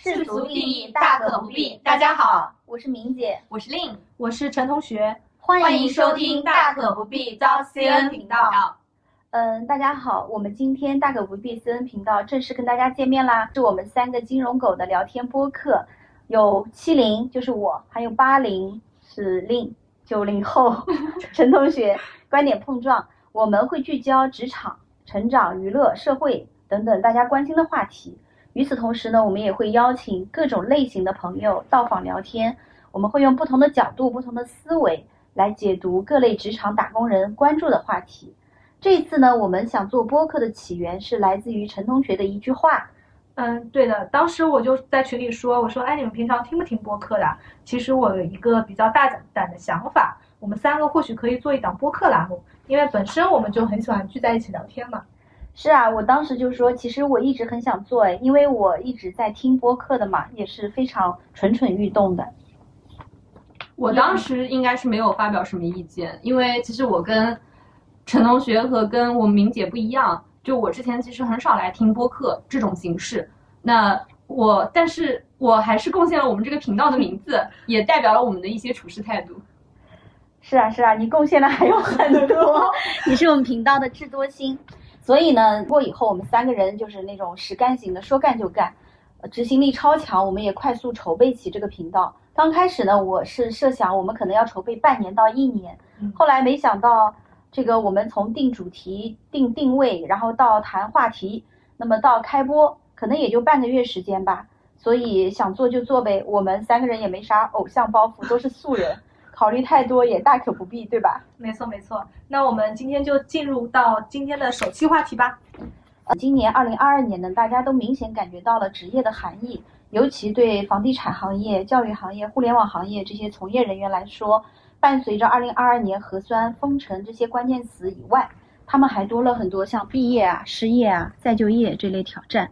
世俗定义大可不必。大家好，我是明姐，我是令，我是陈同学，欢迎收听大可不必到 CN 频道。嗯，大家好，我们今天大可不必 CN 频道正式跟大家见面啦，是我们三个金融狗的聊天播客，有七零就是我，还有八零是令，九零后 陈同学，观点碰撞，我们会聚焦职场、成长、娱乐、社会等等大家关心的话题。与此同时呢，我们也会邀请各种类型的朋友到访聊天。我们会用不同的角度、不同的思维来解读各类职场打工人关注的话题。这一次呢，我们想做播客的起源是来自于陈同学的一句话。嗯，对的，当时我就在群里说：“我说，哎，你们平常听不听播客的？其实我有一个比较大胆的想法，我们三个或许可以做一档播客栏目，因为本身我们就很喜欢聚在一起聊天嘛。”是啊，我当时就说，其实我一直很想做，哎，因为我一直在听播客的嘛，也是非常蠢蠢欲动的。我当时应该是没有发表什么意见，因为其实我跟陈同学和跟我们明姐不一样，就我之前其实很少来听播客这种形式。那我，但是我还是贡献了我们这个频道的名字，也代表了我们的一些处事态度。是啊，是啊，你贡献的还有很多，你是我们频道的智多星。所以呢，过以后我们三个人就是那种实干型的，说干就干，执行力超强。我们也快速筹备起这个频道。刚开始呢，我是设想我们可能要筹备半年到一年，后来没想到，这个我们从定主题、定定位，然后到谈话题，那么到开播，可能也就半个月时间吧。所以想做就做呗，我们三个人也没啥偶像包袱，都是素人。考虑太多也大可不必，对吧？没错没错。那我们今天就进入到今天的首期话题吧。呃，今年二零二二年呢，大家都明显感觉到了职业的含义，尤其对房地产行业、教育行业、互联网行业这些从业人员来说，伴随着二零二二年核酸封城这些关键词以外，他们还多了很多像毕业啊、失业啊、再就业这类挑战。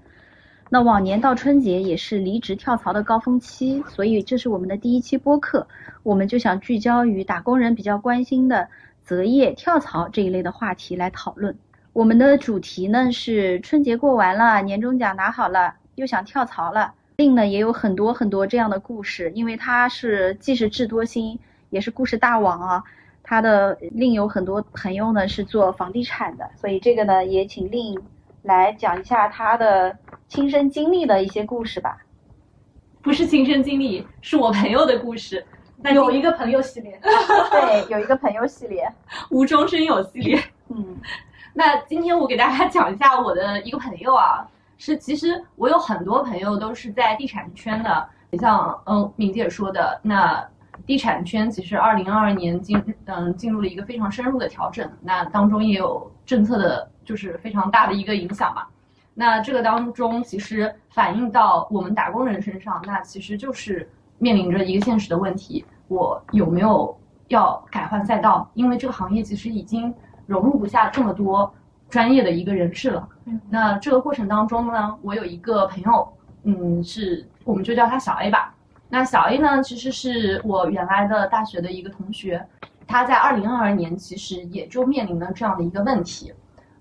那往年到春节也是离职跳槽的高峰期，所以这是我们的第一期播客，我们就想聚焦于打工人比较关心的择业跳槽这一类的话题来讨论。我们的主题呢是春节过完了，年终奖拿好了，又想跳槽了。令呢也有很多很多这样的故事，因为他是既是智多星，也是故事大王啊。他的另有很多朋友呢是做房地产的，所以这个呢也请令。来讲一下他的亲身经历的一些故事吧，不是亲身经历，是我朋友的故事。那有一个朋友系列，对，有一个朋友系列，无中生有系列。嗯，那今天我给大家讲一下我的一个朋友啊，是其实我有很多朋友都是在地产圈的，像嗯敏姐说的，那地产圈其实二零二二年进嗯进入了一个非常深入的调整，那当中也有政策的。就是非常大的一个影响嘛，那这个当中其实反映到我们打工人身上，那其实就是面临着一个现实的问题：我有没有要改换赛道？因为这个行业其实已经融入不下这么多专业的一个人士了。那这个过程当中呢，我有一个朋友，嗯，是我们就叫他小 A 吧。那小 A 呢，其实是我原来的大学的一个同学，他在二零二二年其实也就面临了这样的一个问题。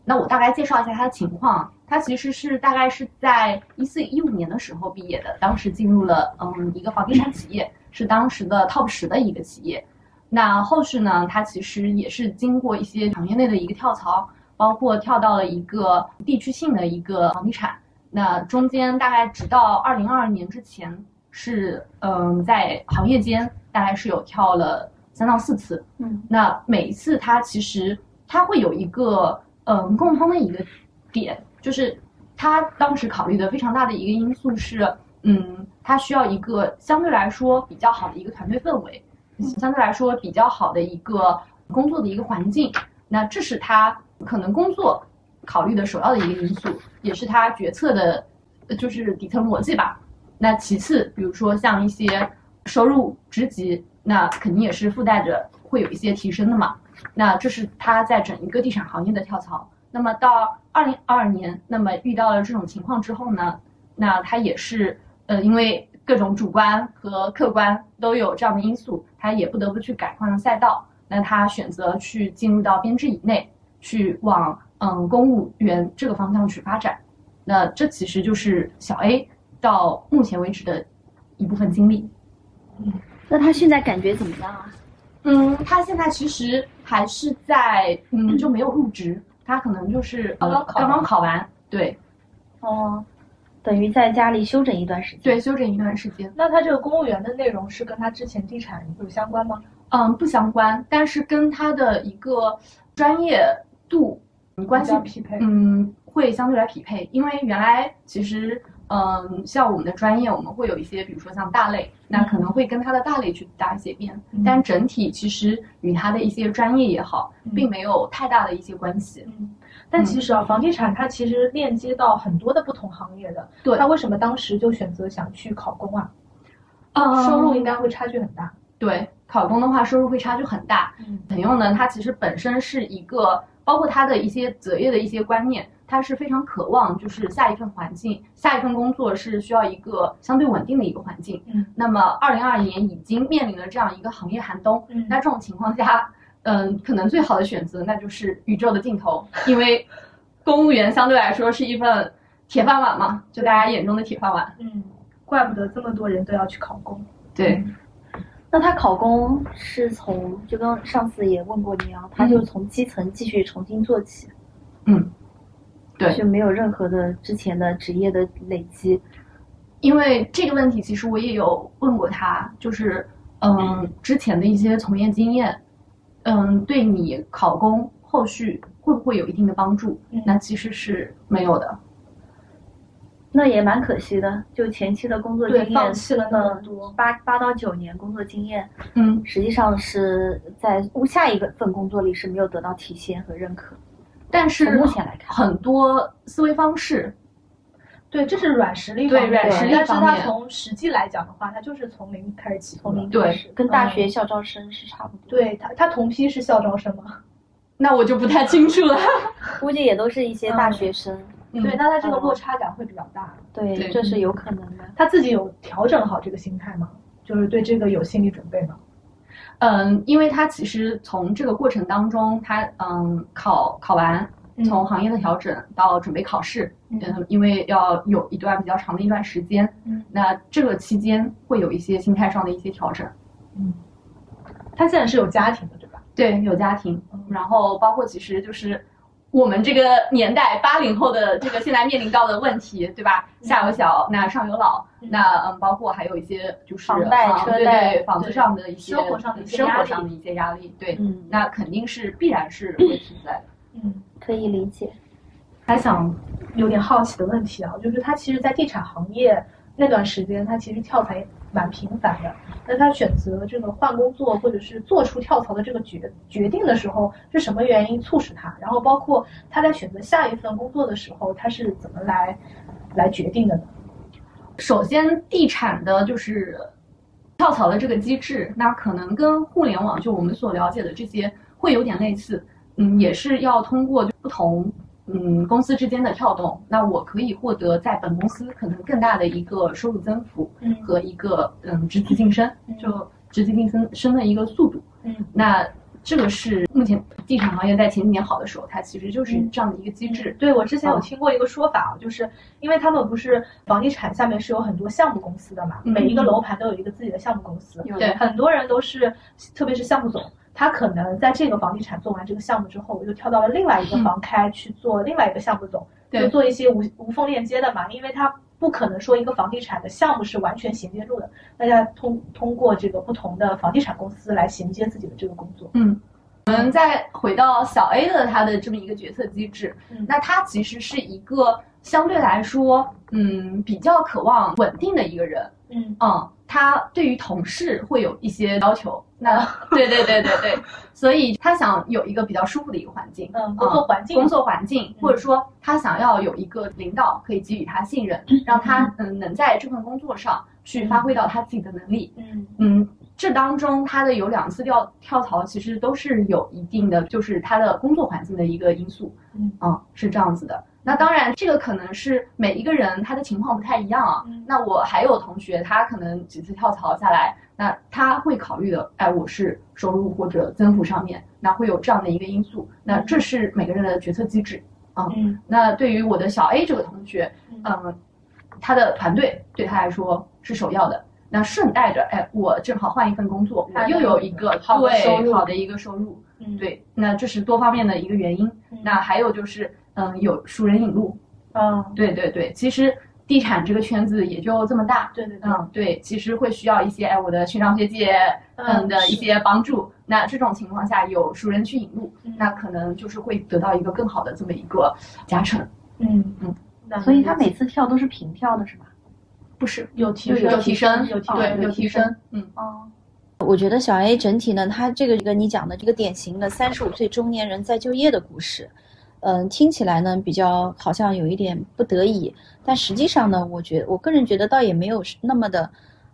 那我大概介绍一下他的情况，他其实是大概是在一四一五年的时候毕业的，当时进入了嗯一个房地产企业，是当时的 top 十的一个企业。那后续呢，他其实也是经过一些行业内的一个跳槽，包括跳到了一个地区性的一个房地产。那中间大概直到二零二二年之前，是嗯在行业间大概是有跳了三到四次。嗯，那每一次他其实他会有一个。嗯，共通的一个点就是，他当时考虑的非常大的一个因素是，嗯，他需要一个相对来说比较好的一个团队氛围，相对来说比较好的一个工作的一个环境。那这是他可能工作考虑的首要的一个因素，也是他决策的，就是底层逻辑吧。那其次，比如说像一些收入职级，那肯定也是附带着会有一些提升的嘛。那这是他在整一个地产行业的跳槽。那么到二零二二年，那么遇到了这种情况之后呢，那他也是呃，因为各种主观和客观都有这样的因素，他也不得不去改换了赛道。那他选择去进入到编制以内，去往嗯公务员这个方向去发展。那这其实就是小 A 到目前为止的一部分经历。嗯那他现在感觉怎么样啊？嗯，他现在其实还是在嗯就没有入职，他可能就是呃刚刚考刚刚考完，对哦，等于在家里休整一段时间。对，休整一段时间。那他这个公务员的内容是跟他之前地产有相关吗？嗯，不相关，但是跟他的一个专业度嗯关系匹配嗯，会相对来匹配，因为原来其实。嗯，像我们的专业，我们会有一些，比如说像大类，那可能会跟它的大类去搭一些边，嗯但整体其实与它的一些专业也好，并没有太大的一些关系。嗯，但其实啊，房地产它其实链接到很多的不同行业的。对那为什么当时就选择想去考公啊？嗯收入应该会差距很大。对，考公的话收入会差距很大。嗯朋友呢，它其实本身是一个，包括他的一些择业的一些观念，他是非常渴望，就是下一份环境，下一份工作是需要一个相对稳定的一个环境。嗯，那么二零二二年已经面临了这样一个行业寒冬，嗯那这种情况下，嗯，可能最好的选择那就是宇宙的尽头，因为公务员相对来说是一份铁饭碗嘛，就大家眼中的铁饭碗。嗯，怪不得这么多人都要去考公。对，那他考公是从就跟上次也问过你啊，他就从基层继续重新做起，嗯，对。就没有任何的之前的职业的累积。因为这个问题，其实我也有问过他，就是嗯，之前的一些从业经验，嗯，对你考公后续会不会有一定的帮助？嗯那其实是没有的。那也蛮可惜的，就前期的工作经对，验，放弃了那么嗯多。八八到九年工作经验，嗯，实际上是在下一个份工作里是没有得到体现和认可。但是目前来看很多思维方式，对，这是软实力对方面软实力但是它从实际来讲的话，它就是从零开始起。从零开始，跟大学校招生是差不多。，对他，他同批是校招生吗？那我就不太清楚了。估计也都是一些大学生。嗯对，那他这个落差感会比较大。对，对这是有可能的。他自己有调整好这个心态吗？就是对这个有心理准备吗？嗯，因为他其实从这个过程当中，他嗯考考完，嗯从行业的调整到准备考试，嗯嗯，因为要有一段比较长的一段时间，嗯，那这个期间会有一些心态上的一些调整。嗯他现在是有家庭的，对吧？对，有家庭嗯，然后包括其实就是我们这个年代八零后的这个现在面临到的问题，对吧？下有小，那上有老，嗯那嗯，包括还有一些就是房贷车贷对房子上的一些生活上的一些生压力活上的一些压力，对，嗯，那肯定是必然是会存在的。嗯，可以理解。还想有点好奇的问题啊，就是他其实，在地产行业那段时间，他其实跳槽也蛮频繁的。那他选择这个换工作，或者是做出跳槽的这个决决定的时候，是什么原因促使他？然后包括他在选择下一份工作的时候，他是怎么来来决定的呢？首先，地产的就是跳槽的这个机制，那可能跟互联网就我们所了解的这些会有点类似，嗯，也是要通过不同嗯公司之间的跳动，那我可以获得在本公司可能更大的一个收入增幅嗯。和一个嗯职级晋升，嗯。就职级晋升升的一个速度。嗯。那这个是目前地产行业在前几年好的时候，它其实就是这样的一个机制。对，我之前有嗯听过一个说法，就是因为他们不是房地产下面是有很多项目公司的嘛，嗯。每一个楼盘都有一个自己的项目公司，对很多人都是，特别是项目总，他可能在这个房地产做完这个项目之后，我又跳到了另外一个房开去做另外一个项目总，对就做一些无无缝链接的嘛，因为他不可能说一个房地产的项目是完全衔接住的，大家通通过这个不同的房地产公司来衔接自己的这个工作。嗯，我们再回到小 A 的他的这么一个决策机制，嗯那他其实是一个相对来说，嗯，比较渴望稳定的一个人，嗯嗯，他对于同事会有一些要求，那对对对对对，所以他想有一个比较舒服的一个环境，嗯，工作环境，工作环境，嗯。或者说他想要有一个领导可以给予他信任，让他嗯能在这份工作上去发挥到他自己的能力，嗯。嗯，这当中他的有两次跳跳槽，其实都是有一定的，就是他的工作环境的一个因素，嗯。啊，是这样子的。那当然，这个可能是每一个人他的情况不太一样啊。嗯那我还有同学，他可能几次跳槽下来，那他会考虑的，哎，我是收入或者增幅上面，那会有这样的一个因素。那这是每个人的决策机制。嗯那对于我的小 A 这个同学，嗯嗯，他的团队对他来说是首要的。那顺带着，哎，我正好换一份工作，我又有一个好的收好的一个收入。嗯，对，那这是多方面的一个原因。那还有就是，嗯，有熟人引路。嗯，对对对，其实地产这个圈子也就这么大。对对对，嗯，对，其实会需要一些哎，我的学长学姐嗯嗯的一些帮助。那这种情况下有熟人去引路，那可能就是会得到一个更好的这么一个加成。嗯嗯，那所以他每次跳都是平跳的是吧？不是，有提有升，有提升，有提对，升，有提升。嗯，哦，我觉得小 A 整体呢，他这个跟你讲的这个典型的三十五岁中年人再就业的故事，嗯，听起来呢比较好像有一点不得已，但实际上呢，我觉我个人觉得倒也没有那么的，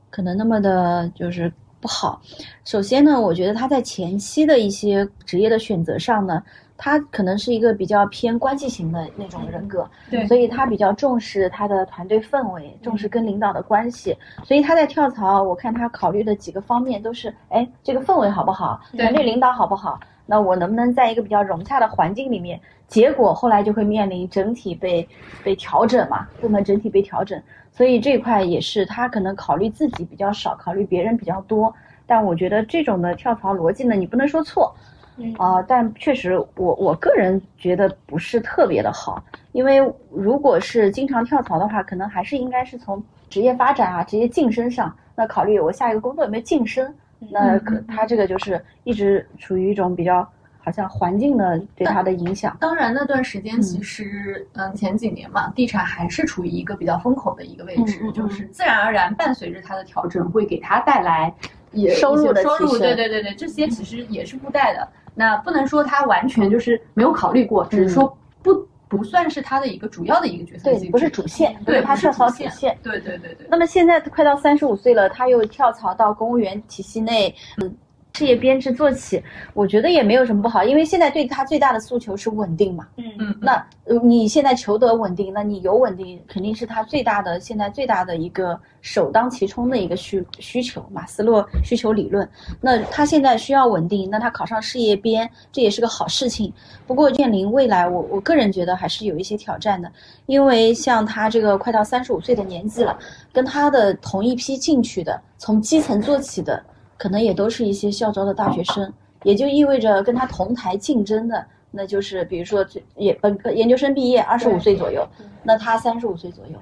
可能那么的就是不好。首先呢，我觉得他在前期的一些职业的选择上呢，他可能是一个比较偏关系型的那种人格，对所以他比较重视他的团队氛围，重视跟领导的关系，所以他在跳槽，我看他考虑的几个方面都是，哎，这个氛围好不好，对团队领导好不好，那我能不能在一个比较融洽的环境里面？结果后来就会面临整体被被调整嘛，部门整体被调整，所以这块也是他可能考虑自己比较少，考虑别人比较多。但我觉得这种的跳槽逻辑呢，你不能说错，嗯啊、但确实我我个人觉得不是特别的好，因为如果是经常跳槽的话，可能还是应该是从职业发展啊、职业晋升上，那考虑我下一个工作有没有晋升，那可他这个就是一直处于一种比较好像环境的对他的影响。当然那段时间其实，嗯，前几年嘛，地产还是处于一个比较风口的一个位置，就是自然而然伴随着它的调整，会给它带来也收入的收入，提升对对对对，这些其实也是附带的。那不能说他完全就是没有考虑过，只是说不不算是他的一个主要的一个角色对不是主线，对他跳槽主线线。对对对对。那么现在快到三十五岁了，他又跳槽到公务员体系内，嗯，事业编制做起，我觉得也没有什么不好，因为现在对他最大的诉求是稳定嘛。嗯嗯，那呃你现在求得稳定，那你有稳定，肯定是他最大的现在最大的一个首当其冲的一个需需求，马斯洛需求理论。那他现在需要稳定，那他考上事业编，这也是个好事情。不过面临未来，我我个人觉得还是有一些挑战的，因为像他这个快到三十五岁的年纪了，跟他的同一批进去的，从基层做起的，可能也都是一些校招的大学生，也就意味着跟他同台竞争的。那就是比如说最也本科研究生毕业二十五岁左右，那他三十五岁左右，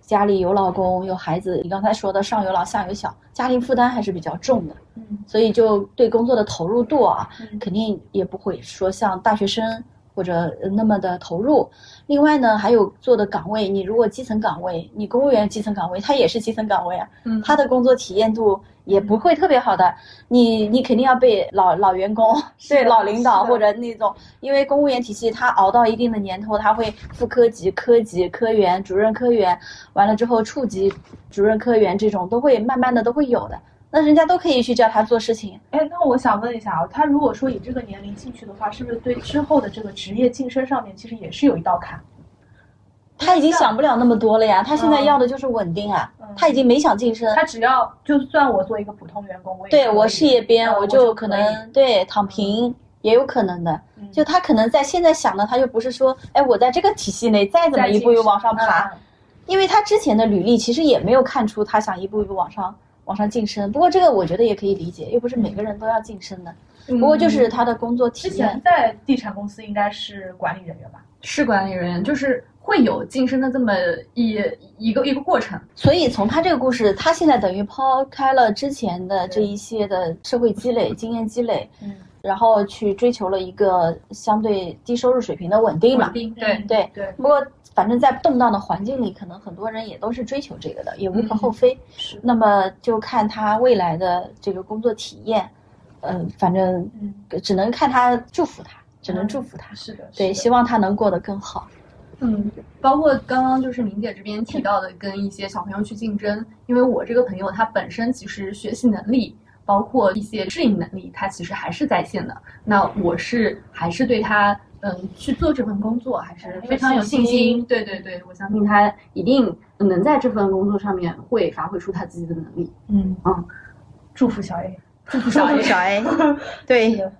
家里有老公有孩子，你刚才说的上有老下有小，家庭负担还是比较重的，嗯所以就对工作的投入度啊，嗯肯定也不会说像大学生或者呃那么的投入。另外呢，还有做的岗位，你如果基层岗位，你公务员基层岗位，他也是基层岗位啊，嗯他的工作体验度也不会特别好的。你你肯定要被老老员工、对老领导或者那种，因为公务员体系他熬到一定的年头，他会副科级、科级、科员、主任科员，完了之后处级主任科员这种都会慢慢的都会有的。那人家都可以去叫他做事情，哎，那我想问一下啊，他如果说以这个年龄进去的话，是不是对之后的这个职业晋升上面其实也是有一道坎？他已经想不了那么多了呀。他现在嗯要的就是稳定啊嗯，他已经没想晋升。他只要就算我做一个普通员工，我也对我事业编，嗯我我就可能对躺平也有可能的。嗯就他可能在现在想的，他就不是说，哎，我在这个体系内再怎么一步一步往上爬，嗯因为他之前的履历其实也没有看出他想一步一步往上往上晋升。不过这个我觉得也可以理解，又不是每个人都要晋升的。嗯不过就是他的工作体之前，在地产公司应该是管理人员吧？是管理人员，就是会有晋升的这么一一个一个过程。所以从他这个故事，他现在等于抛开了之前的这一些的社会积累、经验积累，嗯，然后去追求了一个相对低收入水平的稳定嘛对，对，对，不过反正在动荡的环境里，可能很多人也都是追求这个的，也无可厚非。是，那么就看他未来的这个工作体验，呃，反正嗯，只能看他祝福他，只能祝福他。是的，对，希望他能过得更好。嗯，包括刚刚就是明姐这边提到的，跟一些小朋友去竞争，因为我这个朋友他本身其实学习能力，包括一些适应能力，他其实还是在线的。那我是还是对他嗯去做这份工作还是非常有信心。对对对，我相信他一定能在这份工作上面会发挥出他自己的能力。嗯嗯，祝福小 A。祝福小 A。小 A，对，的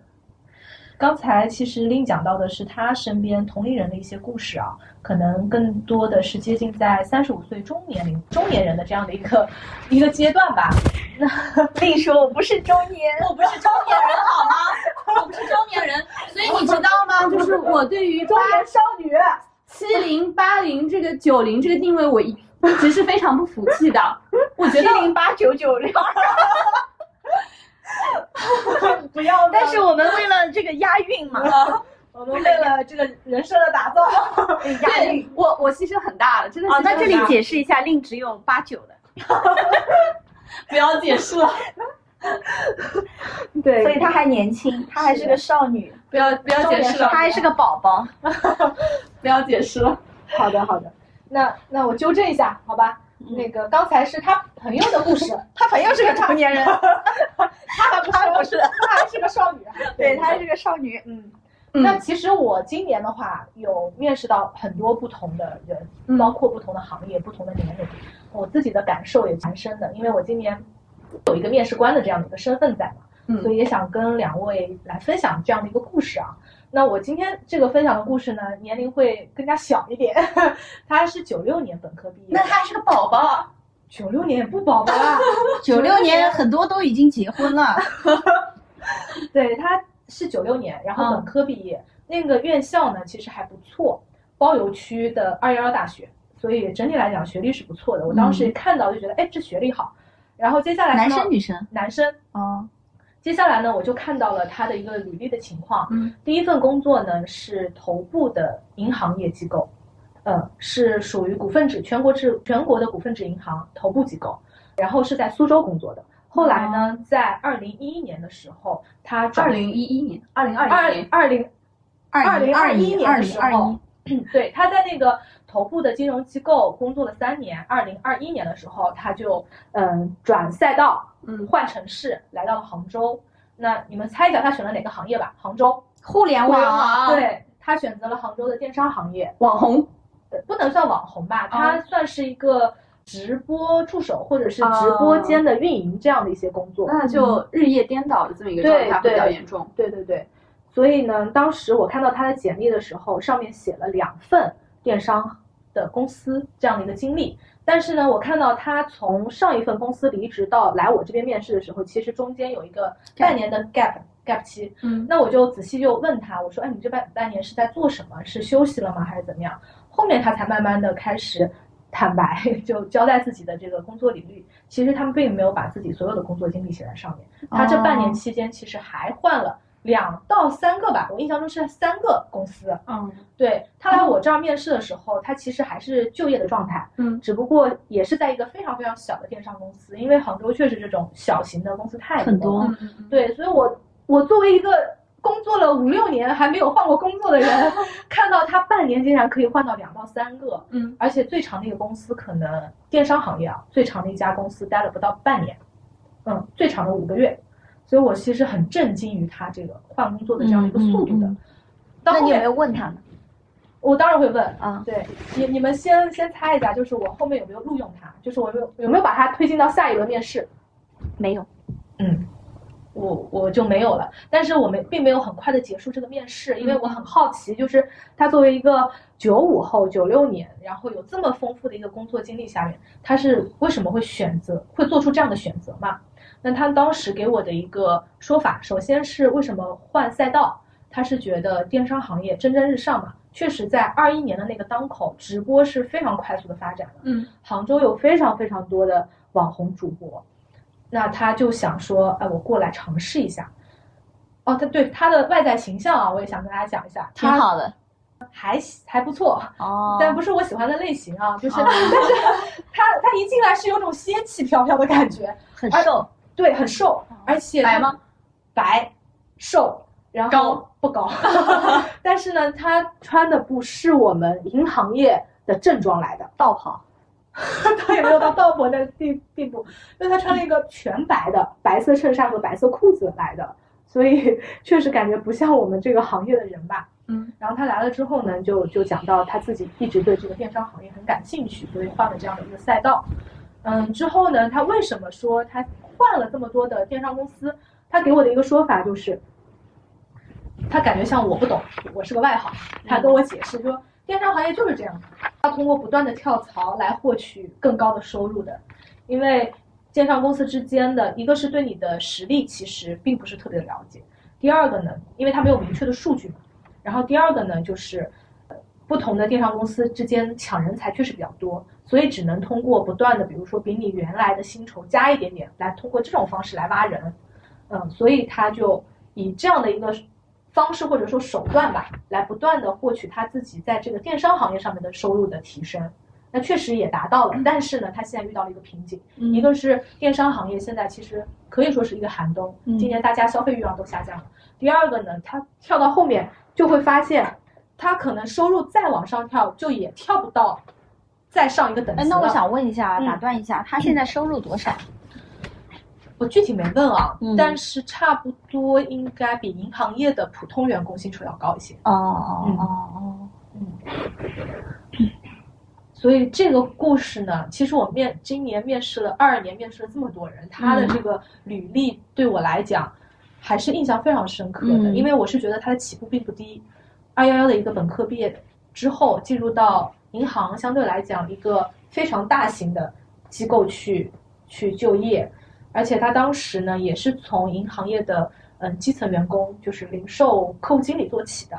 刚才其实令讲到的是他身边同龄人的一些故事啊，可能更多的是接近在三十五岁中年龄中年人的这样的一个一个阶段吧。那令说：“我不是中年，我不是中年人好吗？我不是中年人，所以你知道吗？就是我对于中年少女。”七零八零这个九零这个定位，我一直是非常不服气的。我觉得七零八九九六，不要。但是我们为了这个押韵嘛，我们为了这个人设的打造，押韵。我我牺牲很大了，真的。哦，那这里解释一下，令只有八九的，不要解释了。对，所以她还年轻，她还是个少女。不要不要解释了，她还是个宝宝。不要解释了。好的好的，那那我纠正一下，好吧？那个刚才是他朋友的故事，他朋友是个成年人，他还不是，他还是个少女。对，她还是个少女。嗯。那其实我今年的话，有面试到很多不同的人，包括不同的行业、不同的年龄，我自己的感受也蛮深的，因为我今年。有一个面试官的这样的一个身份在嘛，嗯，所以也想跟两位来分享这样的一个故事啊。那我今天这个分享的故事呢，年龄会更加小一点，他是九六年本科毕业，那他是个宝宝，九六年也不宝宝啊，九六年很多都已经结婚了，对，他是九六年，然后本科毕业，那个院校呢其实还不错，包邮区的二幺幺大学，所以整体来讲学历是不错的。我当时看到就觉得，哎，这学历好。然后接下来男生女生？男生。哦，接下来呢，我就看到了他的一个履历的情况。嗯，第一份工作呢是头部的银行业机构，呃，是属于股份制全国制全国的股份制银行头部机构，然后是在苏州工作的。后来呢，在二零一一年的时候，他二零一一年二零二二零二零二零二一年的时候，对，他在那个。头部的金融机构工作了三年，二零二一年的时候，他就嗯转赛道，嗯换城市，来到了杭州。那你们猜一下他选了哪个行业吧？杭州互联网，对他选择了杭州的电商行业，网红，不能算网红吧？他算是一个直播助手或者是直播间的运营这样的一些工作。那就日夜颠倒的这么一个状态比较严重。对对对，所以呢，当时我看到他的简历的时候，上面写了两份。电商的公司这样的一个经历，但是呢，我看到他从上一份公司离职到来我这边面试的时候，其实中间有一个半年的 gap gap 期。嗯，那我就仔细就问他，我说，哎，你这半半年是在做什么？是休息了吗？还是怎么样？后面他才慢慢的开始坦白，就交代自己的这个工作履历。其实他们并没有把自己所有的工作经历写在上面。他这半年期间，其实还换了。两到三个吧，我印象中是三个公司。嗯，对他来我这儿面试的时候，他其实还是就业的状态。嗯，只不过也是在一个非常非常小的电商公司，因为杭州确实这种小型的公司太多。很多。对，所以我我作为一个工作了五六年还没有换过工作的人，看到他半年竟然可以换到两到三个。嗯，而且最长的一个公司可能电商行业啊，最长的一家公司待了不到半年。嗯，最长的五个月。所以我其实很震惊于他这个换工作的这样一个速度的。那你有没有问他呢？我当然会问啊。对，你你们先先猜一下，就是我后面有没有录用他？就是我有有没有把他推进到下一轮面试？没有。嗯，我我就没有了。但是我们并没有很快的结束这个面试，因为我很好奇，就是他作为一个九五后、九六年，然后有这么丰富的一个工作经历下面，他是为什么会选择会做出这样的选择嘛？那他当时给我的一个说法，首先是为什么换赛道？他是觉得电商行业蒸蒸日上嘛，确实在二一年的那个当口，直播是非常快速的发展的。嗯，杭州有非常非常多的网红主播，那他就想说，哎，我过来尝试一下。哦，他对他的外在形象啊，我也想跟大家讲一下，挺好的，还还不错哦，但不是我喜欢的类型啊，就是，但是 他他一进来是有种仙气飘飘的感觉，很瘦。对，很瘦，而且白吗？白，瘦，然后高不高？但是呢，他穿的不是我们银行业的正装来的道袍，他 也没有到道袍那地地步，因为他穿了一个全白的白色衬衫和白色裤子来的，所以 确实感觉不像我们这个行业的人吧。嗯，然后他来了之后呢，就就讲到他自己一直对这个电商行业很感兴趣，所以换了这样的一个赛道。嗯，之后呢，他为什么说他？换了这么多的电商公司，他给我的一个说法就是，他感觉像我不懂，我是个外行，他跟我解释说，电商行业就是这样的，他通过不断的跳槽来获取更高的收入的，因为电商公司之间的一个是对你的实力其实并不是特别了解，第二个呢，因为它没有明确的数据嘛，然后第二个呢就是。不同的电商公司之间抢人才确实比较多，所以只能通过不断的，比如说比你原来的薪酬加一点点，来通过这种方式来挖人，嗯，所以他就以这样的一个方式或者说手段吧，来不断的获取他自己在这个电商行业上面的收入的提升。那确实也达到了，但是呢，他现在遇到了一个瓶颈，一个是电商行业现在其实可以说是一个寒冬，今年大家消费欲望都下降了。第二个呢，他跳到后面就会发现。他可能收入再往上跳，就也跳不到再上一个等级哎，那我想问一下，打断一下，他现在收入多少？我具体没问啊，嗯但是差不多应该比银行业的普通员工薪酬要高一些。哦哦哦哦，所以这个故事呢，其实我面今年面试了二年，面试了这么多人，他的这个履历对我来讲还是印象非常深刻的，嗯因为我是觉得他的起步并不低。二幺幺的一个本科毕业之后，进入到银行，相对来讲一个非常大型的机构去去就业，而且他当时呢也是从银行业的嗯基层员工，就是零售客户经理做起的。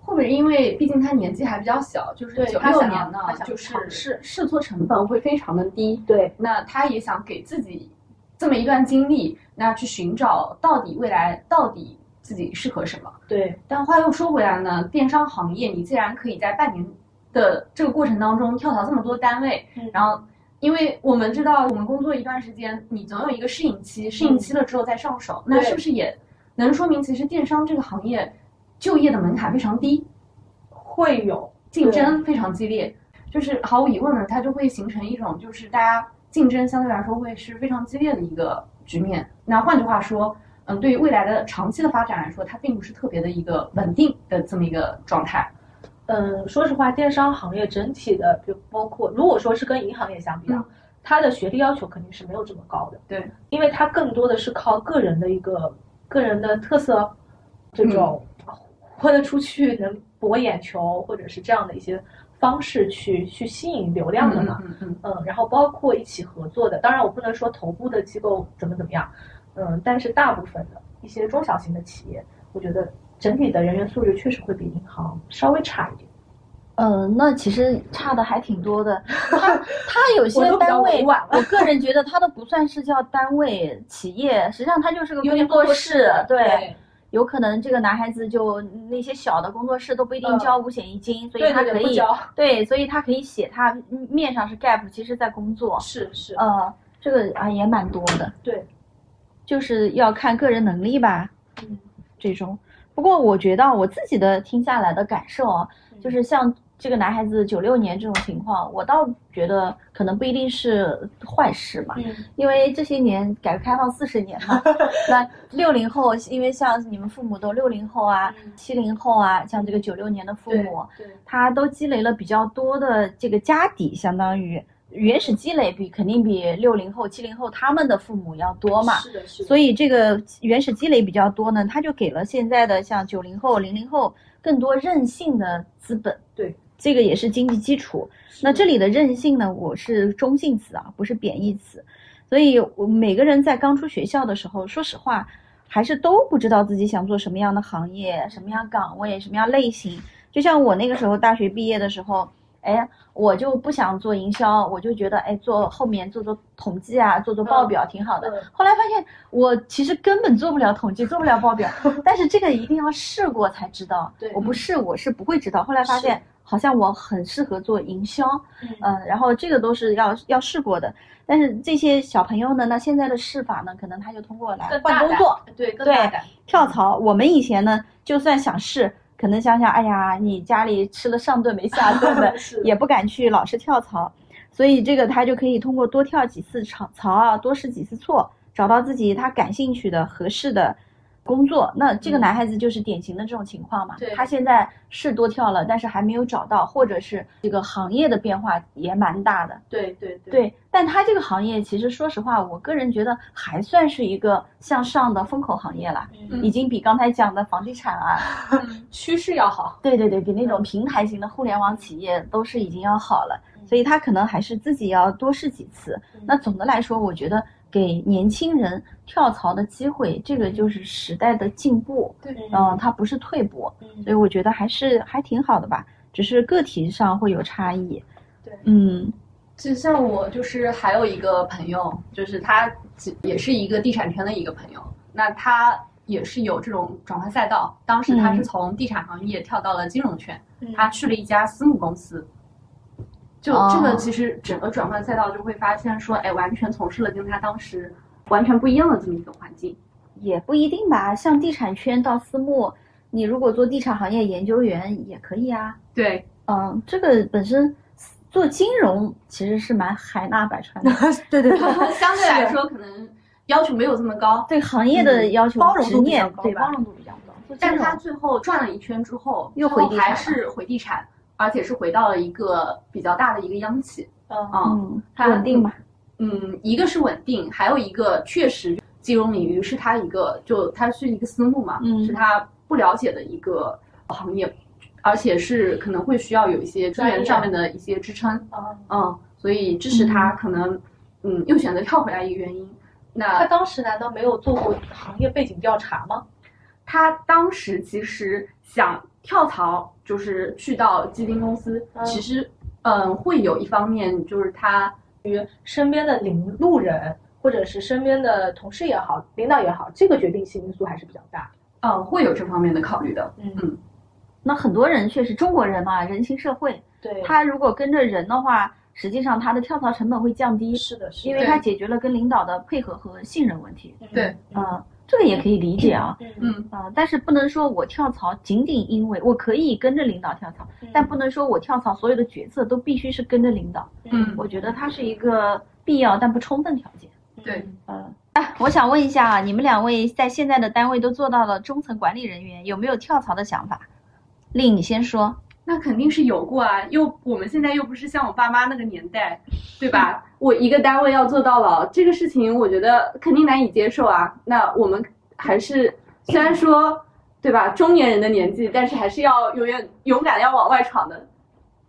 后面因为毕竟他年纪还比较小，就是对九六年呢就是试试错成本会非常的低。对，那他也想给自己这么一段经历，那去寻找到底未来到底自己适合什么。对，但话又说回来呢，电商行业你既然可以在半年的这个过程当中跳槽这么多单位，嗯然后因为我们知道我们工作一段时间，你总有一个适应期，适应期了之后再上手，那是不是也能说明其实电商这个行业就业的门槛非常低，会有竞争非常激烈？就是毫无疑问呢，它就会形成一种就是大家竞争相对来说会是非常激烈的一个局面。那换句话说，嗯，对于未来的长期的发展来说，它并不是特别的一个稳定的这么一个状态。嗯，说实话，电商行业整体的，就包括如果说是跟银行业相比啊，嗯它的学历要求肯定是没有这么高的。对，因为它更多的是靠个人的一个个人的特色，这种 豁得出去能博眼球，或者是这样的一些方式去去吸引流量的嘛。嗯嗯嗯，然后包括一起合作的，当然我不能说头部的机构怎么怎么样，嗯，但是大部分的一些中小型的企业，我觉得整体的人员素质确实会比银行稍微差一点。嗯，那其实差的还挺多的。他他有些单位我 个人觉得他都不算是叫单位企业，实际上他就是个工作室。对有可能这个男孩子就那些小的工作室都不一定嗯交五险一金，所以他可以对，所以他可以写他面上是 gap，其实在工作。是是，呃，这个啊也蛮多的，对，就是要看个人能力吧。嗯，这种。不过我觉得我自己的听下来的感受啊，嗯就是像这个男孩子九六年这种情况，我倒觉得可能不一定是坏事嘛，嗯因为这些年改革开放四十年嘛，那六零后，因为像你们父母都六零后啊嗯、七零后啊，像这个九六年的父母，他都积累了比较多的这个家底，相当于原始积累比肯定比六零后、七零后他们的父母要多嘛。是的，是的，所以这个原始积累比较多呢，他就给了现在的像九零后、零零后更多任性的资本。对，这个也是经济基础。那这里的任性呢，我是中性词啊，不是贬义词。所以，我每个人在刚出学校的时候，说实话，还是都不知道自己想做什么样的行业、什么样岗位、什么样类型。就像我那个时候大学毕业的时候，哎，我就不想做营销，我就觉得哎，做后面做做统计啊，做做报表挺好的。嗯后来发现我其实根本做不了统计，做不了报表，但是这个一定要试过才知道。对我不试我是不会知道。后来发现好像我很适合做营销，嗯嗯，然后这个都是要要试过的。但是这些小朋友呢，那现在的试法呢，可能他就通过来更大胆换工作，对更对跳槽。我们以前呢，就算想试，可能想想，哎呀，你家里吃了上顿没下顿的，也不敢去老是跳槽。所以这个他就可以通过多跳几次槽槽啊，多试几次错，找到自己他感兴趣的、合适的，工作。那这个男孩子就是典型的这种情况嘛对，他现在是多跳了，但是还没有找到，或者是这个行业的变化也蛮大的。对对对对，但他这个行业其实说实话，我个人觉得还算是一个向上的风口行业了，嗯已经比刚才讲的房地产啊，趋势要好。对对对，比那种平台型的互联网企业都是已经要好了，所以他可能还是自己要多试几次。那总的来说，我觉得给年轻人跳槽的机会，这个就是时代的进步，对嗯，它不是退步，所以我觉得还是还挺好的吧，只是个体上会有差异。对嗯其实像我就是还有一个朋友，就是他也是一个地产圈的一个朋友，那他也是有这种转换赛道。当时他是嗯从地产行业跳到了金融圈，嗯他去了一家私募公司。就哦这个其实整个转换赛道就会发现说，哎，完全从事了跟他当时完全不一样的这么一个环境。也不一定吧，像地产圈到私募，你如果做地产行业研究员也可以啊。对，嗯，这个本身做金融其实是蛮海纳百川的，对对 相对来说可能要求没有这么高，对行业的要求、包容度念比较高吧对包容度比较高。但是他最后转了一圈之后，又回地产还是回地产，而且是回到了一个比较大的一个央企。嗯啊、嗯他稳定嘛，嗯，一个是稳定，还有一个确实金融领域是他一个，就他是一个私募嘛，嗯是他不了解的一个行业，而且是可能会需要有一些资源上面的一些支撑，啊，嗯，所以这是他可能嗯又选择跳回来一个原因。那他当时难道没有做过行业背景调查吗？他当时其实想跳槽，就是去到基金公司，嗯其实嗯会有一方面就是他于身边的领路人，或者是。身边的同事也好，领导也好，这个决定性因素还是比较大。嗯会有这方面的考虑的。嗯那很多人确实中国人嘛，人情社会，对，他如果跟着人的话，实际上他的跳槽成本会降低，是的，是的，因为他解决了跟领导的配合和信任问题。对，嗯，这个也可以理解啊。嗯嗯啊、但是不能说我跳槽仅仅因为我可以跟着领导跳槽，但不能说我跳槽所有的决策都必须是跟着领导。嗯我觉得它是一个必要但不充分条件。对嗯，哎，我想问一下啊，你们两位在现在的单位都做到了中层管理人员，有没有跳槽的想法？令你先说。那肯定是有过啊，又我们现在又不是像我爸妈那个年代，对吧？我一个单位要做到老，这个事情我觉得肯定难以接受啊。那我们还是虽然说，对吧，中年人的年纪，但是还是要永远勇敢的要往外闯的，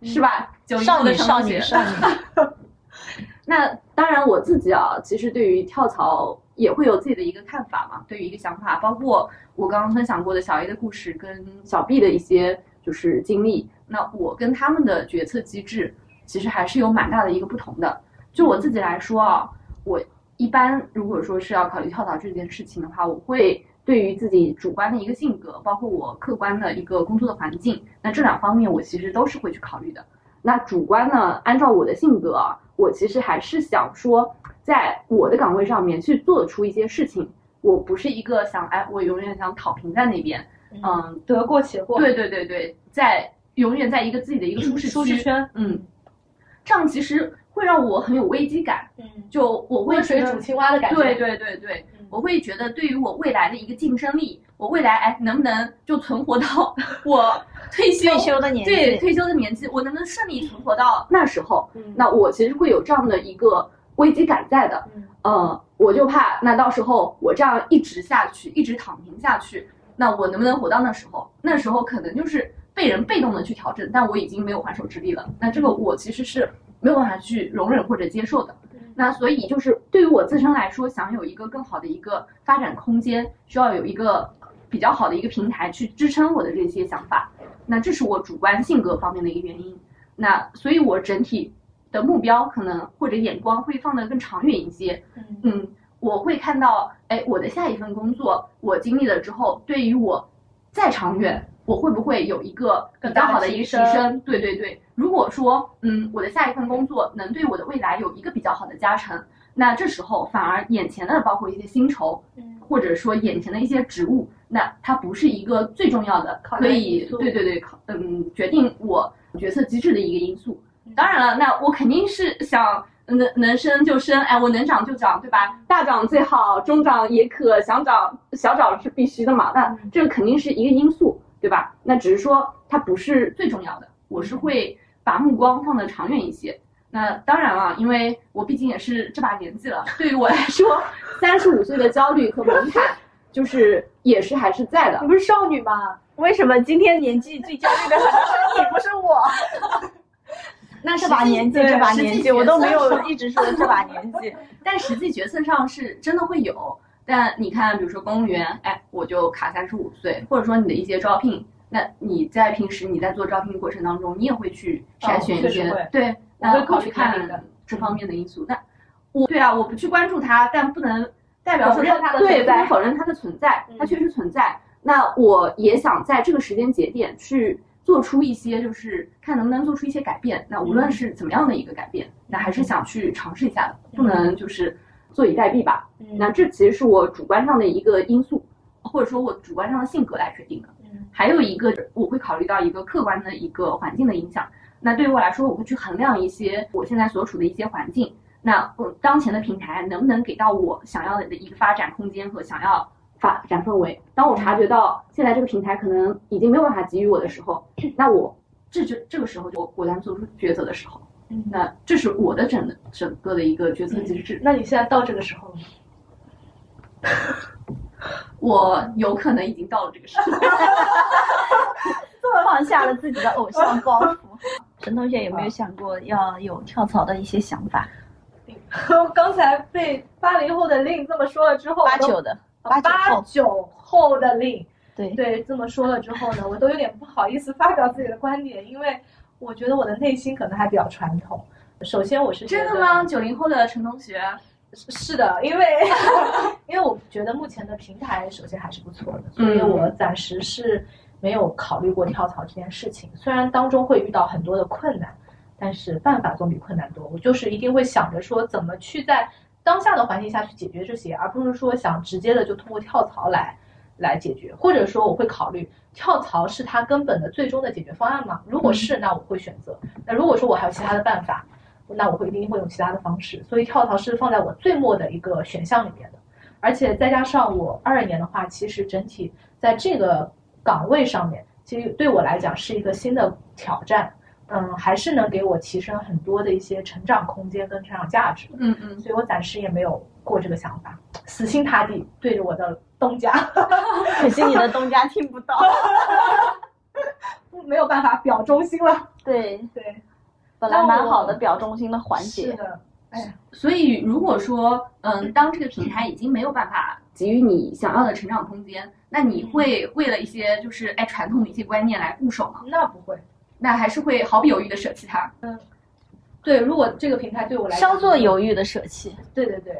是吧？少女，少女，陈同学少女。那当然，我自己啊，其实对于跳槽也会有自己的一个看法嘛，对于一个想法，包括我刚刚分享过的小 A 的故事跟小 B 的一些就是经历，那我跟他们的决策机制其实还是有蛮大的一个不同的。就我自己来说啊，我一般如果说是要考虑跳槽这件事情的话，我会对于自己主观的一个性格，包括我客观的一个工作的环境，那这两方面我其实都是会去考虑的。那主观呢，按照我的性格啊，我其实还是想说，在我的岗位上面去做出一些事情。我不是一个想哎，我永远想躺平在那边，嗯，得过且过，对对对对，在永远在一个自己的一个舒适舒适圈，嗯，这样其实会让我很有危机感，嗯，就我会温水煮青蛙的感觉，对对对对，我会觉得对于我未来的一个竞争力，我未来哎能不能就存活到 我退休退休的年纪。对退休的年纪，我能不能顺利存活到那时候？嗯。那我其实会有这样的一个危机感在的，嗯。呃，我就怕那到时候我这样一直下去，一直躺平下去，那我能不能活到那时候？那时候可能就是被人被动的去调整，但我已经没有还手之力了。那这个我其实是没有办法去容忍或者接受的。那所以就是对于我自身来说，想有一个更好的一个发展空间，需要有一个比较好的一个平台去支撑我的这些想法。那这是我主观性格方面的一个原因。那所以，我整体的目标可能或者眼光会放得更长远一些。嗯嗯，我会看到，哎，我的下一份工作我经历了之后，对于我再长远，我会不会有一个比较好的一个提升？对对对，如果说，嗯，我的下一份工作能对我的未来有一个比较好的加成，那这时候反而眼前的包括一些薪酬，嗯或者说眼前的一些职务，那它不是一个最重要的，可以对对对，考嗯决定我决策机制的一个因素。当然了，那我肯定是想能能升就升，哎，我能涨就涨，对吧？大涨最好，中涨也可，想涨小涨是必须的嘛。那这个肯定是一个因素，对吧？那只是说它不是最重要的，我是会把目光放得长远一些。那当然了，因为我毕竟也是这把年纪了，对于我来说，三十五岁的焦虑和门槛，就是也是还是在的你。不是少女吗？为什么今天年纪最焦虑的可能是你，不是我？那这把年纪，这把年纪，我都没有一直说这把年纪。但实际决策上是真的会有。但你看，比如说公务员，哎，我就卡三十五岁，或者说你的一些招聘，那你在平时你在做招聘过程当中，你也会去筛选一些，对，那我会考虑去看这方面的因素。那我对啊，我不去关注它，但不能代表说否认它的对，存在不能否认它的存在，它嗯确实存在。那我也想在这个时间节点去做出一些，就是看能不能做出一些改变。那无论嗯是怎么样的一个改变，那还是想去尝试一下的，不能就是坐以待毙吧。嗯那这其实是我主观上的一个因素，或者说我主观上的性格来决定的。嗯还有一个，我会考虑到一个客观的一个环境的影响。那对于我来说，我会去衡量一些我现在所处的一些环境。那我当前的平台能不能给到我想要的一个发展空间和想要发展氛围？当我察觉到现在这个平台可能已经没有办法给予我的时候，那我这就这个时候就我果断做出抉择的时候。嗯那这是我的整整个的一个决策机制。那你现在到这个时候了吗？我有可能已经到了这个时候。放下了自己的偶像包袱。陈同学有没有想过要有跳槽的一些想法？刚才被八零后的令这么说了之后，八九的，啊八九后，八九后的令，对，对这么说了之后呢，我都有点不好意思发表自己的观点，因为我觉得我的内心可能还比较传统。首先，我是真的吗？九零后的陈同学，是是的，因为 因为我觉得目前的平台首先还是不错的，所以嗯我暂时是没有考虑过跳槽这件事情。虽然当中会遇到很多的困难，但是办法总比困难多。我就是一定会想着说怎么去在当下的环境下去解决这些，而不是说想直接的就通过跳槽来来解决，或者说我会考虑跳槽是他根本的最终的解决方案吗？如果是，那我会选择；那如果说我还有其他的办法，那我会一定会用其他的方式。所以跳槽是放在我最末的一个选项里面的，而且再加上我二二年的话，其实整体在这个岗位上面，其实对我来讲是一个新的挑战。嗯，还是能给我提升很多的一些成长空间跟成长价值，嗯嗯，所以我暂时也没有过这个想法，死心塌地对着我的东家，可惜你的东家听不到。没有办法表忠心了。对，对，本来蛮好的表忠心的环节，是的，哎，所以如果说，嗯，当这个平台已经没有办法给予你想要的成长空间，那你会为了一些就是哎传统的一些观念来固守吗？那不会。那还是会毫不犹豫的舍弃它。嗯对，如果这个平台对我来讲稍作犹豫的舍弃。对对对，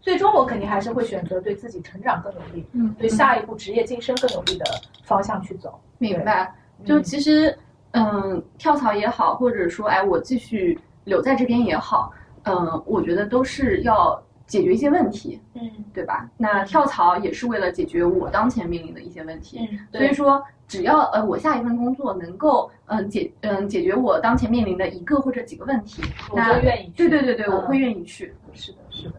最终我肯定还是会选择对自己成长更有利，嗯对下一步职业晋升更有利的方向去走。明白。就其实，嗯，跳槽也好，或者说哎我继续留在这边也好，嗯，我觉得都是要解决一些问题，嗯对吧？那跳槽也是为了解决我当前面临的一些问题。嗯，所以说，只要呃我下一份工作能够嗯、解嗯、解决我当前面临的一个或者几个问题，我那就愿意去。对对对对，嗯我会愿意去。是的，是的。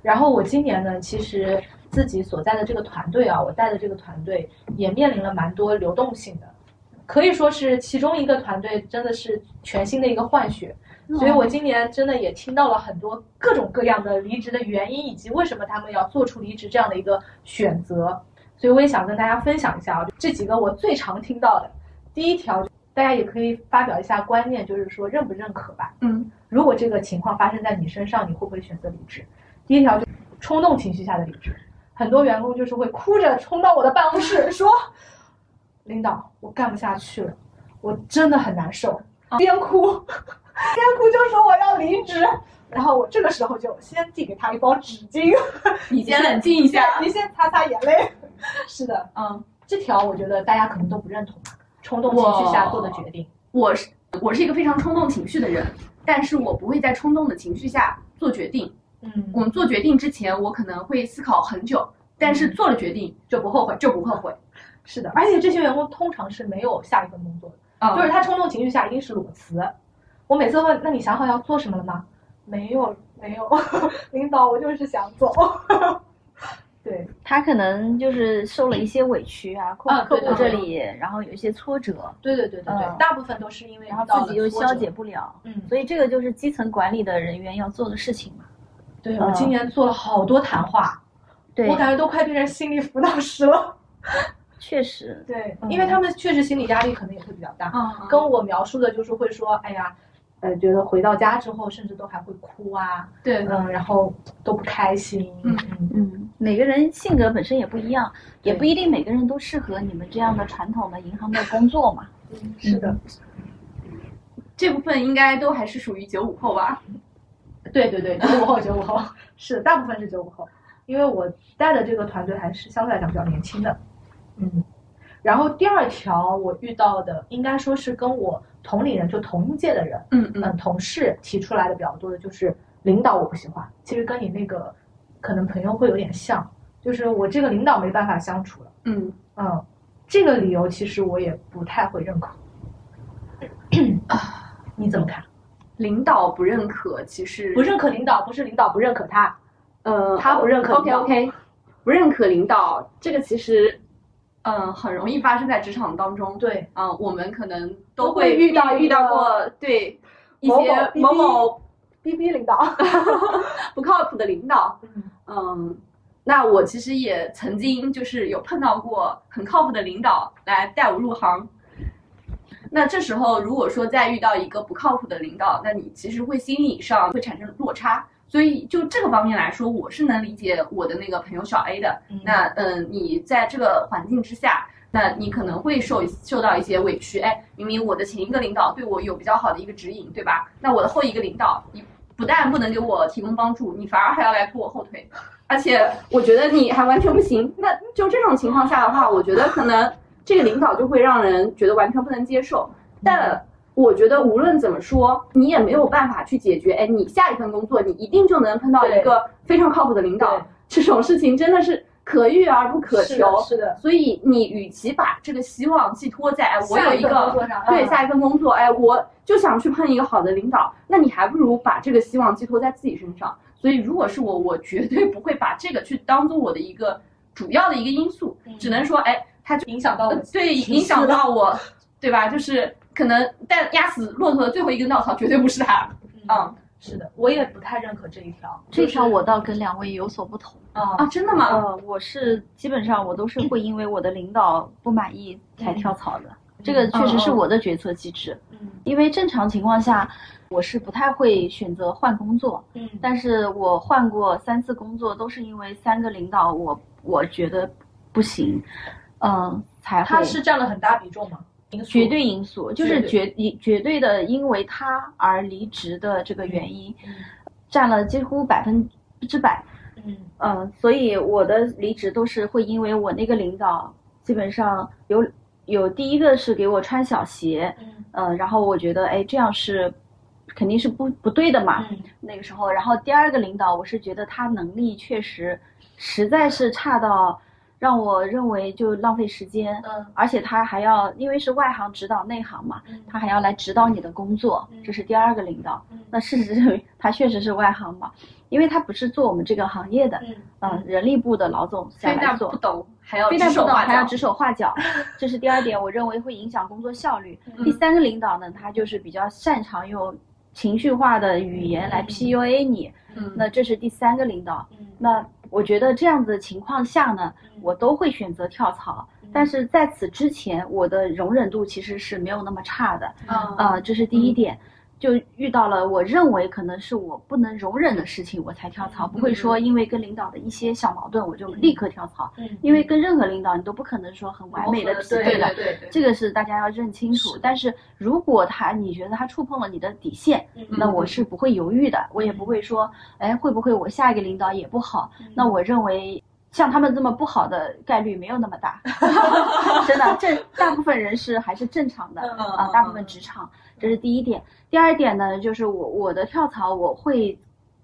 然后我今年呢，其实自己所在的这个团队啊，我带的这个团队也面临了蛮多流动性的，可以说是其中一个团队真的是全新的一个换血。所以我今年真的也听到了很多各种各样的离职的原因，以及为什么他们要做出离职这样的一个选择。所以我也想跟大家分享一下啊，这几个我最常听到的。第一条，大家也可以发表一下观念，就是说认不认可吧。嗯如果这个情况发生在你身上，你会不会选择离职？第一条就是冲动情绪下的离职，很多员工就是会哭着冲到我的办公室 说：“领导，我干不下去了，我真的很难受。”边哭边哭就说我要离职，然后我这个时候就先递给他一包纸巾，你先冷静一下。你先擦擦眼泪。是的，嗯，这条我觉得大家可能都不认同，冲动情绪下做的决定。我是我是一个非常冲动情绪的人，但是我不会在冲动的情绪下做决定。嗯，我们做决定之前，我可能会思考很久，但是做了决定就不后悔。就不后悔。是的，而且这些员工通常是没有下一份工作的。嗯就是他冲动情绪下一定是裸辞。我每次问，那你想好要做什么了吗？没有没有，领导我就是想走。对，他可能就是受了一些委屈啊，客啊客户这里，然后有一些挫折，对对对对对，嗯大部分都是因为然后自己又消解。不了，嗯，所以这个就是基层管理的人员要做的事情嘛。对我今年做了好多谈话，对我，感觉都快变成心理辅导师了。确实，对，嗯因为他们确实心理压力可能也会比较大，嗯，跟我描述的就是会说，哎呀，呃，觉得回到家之后甚至都还会哭啊，对，嗯，然后都不开心，嗯嗯，嗯，每个人性格本身也不一样，也不一定每个人都适合你们这样的传统的银行的工作嘛。嗯是的，这部分应该都还是属于九五后吧？对对对，九五后，九五后，是大部分是九五后，因为我带的这个团队还是相对来讲比较年轻的，嗯。然后第二条我遇到的，应该说是跟我同龄人，就同一届的人，嗯嗯，同事提出来的比较多的就是领导我不喜欢，其实跟你那个可能朋友会有点像，就是我这个领导没办法相处了，嗯，嗯，这个理由其实我也不太会认可，你怎么看？领导不认可，其实不认可领导，不是领导不认可他，呃，他不认可 OK OK，不认可领导，这个其实，嗯、很容易发生在职场当中。对，嗯、我们可能都都会会遇到遇到过对一些某某某逼逼领导，不靠谱的领导。嗯嗯，那我其实也曾经就是有碰到过很靠谱的领导来带我入行。那这时候如果说再遇到一个不靠谱的领导，那你其实会心理上会产生落差。所以就这个方面来说，我是能理解我的那个朋友小 A 的。嗯那嗯，你在这个环境之下，那你可能会受受到一些委屈。哎，明明我的前一个领导对我有比较好的一个指引，对吧？那我的后一个领导，你不但不能给我提供帮助，你反而还要来拖我后腿，而且我觉得你还完全不行。那就这种情况下的话，我觉得可能这个领导就会让人觉得完全不能接受。但我觉得无论怎么说，你也没有办法去解决。哎，你下一份工作，你一定就能碰到一个非常靠谱的领导。这种事情真的是可遇而不可是求的，。是的，所以你与其把这个希望寄托在哎我有一个对下一份工作，哎我就想去碰一个好的领导，那你还不如把这个希望寄托在自己身上。所以如果是我，我绝对不会把这个去当做我的一个主要的一个因素，嗯只能说哎它就影响到我呃，对影响到我，对吧？就是可能但压死骆驼的最后一根稻草绝对不是他，嗯是的，我也不太认可这一条，这条我倒跟两位有所不同。啊啊，真的吗？呃，我是基本上我都是会因为我的领导不满意才跳槽的，这个确实是我的决策机制。嗯因为正常情况下，我是不太会选择换工作，嗯但是我换过三次工作，都是因为三个领导我我觉得不行，嗯、才会。他是占了很大比重吗？绝对因素，就是绝一绝对的因为他而离职的这个原因，嗯占了几乎百分之百。嗯。嗯，所以我的离职都是会因为我那个领导基本上有有第一个是给我穿小鞋，嗯。呃，然后我觉得哎这样是肯定是不不对的嘛，嗯。那个时候，然后第二个领导我是觉得他能力确实实在是差到让我认为就浪费时间，嗯而且他还要因为是外行指导内行嘛，嗯他还要来指导你的工作嗯，这是第二个领导。嗯那事实证明他确实是外行嘛，因为他不是做我们这个行业的，嗯嗯，人力部的老总下非来做但不，懂，还要非但不懂指手画脚还要指手画脚，这是第二点，我认为会影响工作效率。嗯第三个领导呢，他就是比较擅长用情绪化的语言来嗯 PUA 你，嗯那这是第三个领导。嗯那我觉得这样子的情况下呢，嗯我都会选择跳槽。但是在此之前，我的容忍度其实是没有那么差的。啊呃，这是第一点。就遇到了我认为可能是我不能容忍的事情，我才跳槽，不会说因为跟领导的一些小矛盾我就立刻跳槽，嗯因为跟任何领导你都不可能说很完美的匹配的，这个是大家要认清楚。但是如果他你觉得他触碰了你的底线，嗯那我是不会犹豫的，我也不会说，哎，会不会我下一个领导也不好？嗯那我认为。像他们这么不好的概率没有那么大 真的，正大部分人是还是正常的嗯啊，大部分职场，这是第一点。第二点呢，就是我我的跳槽我会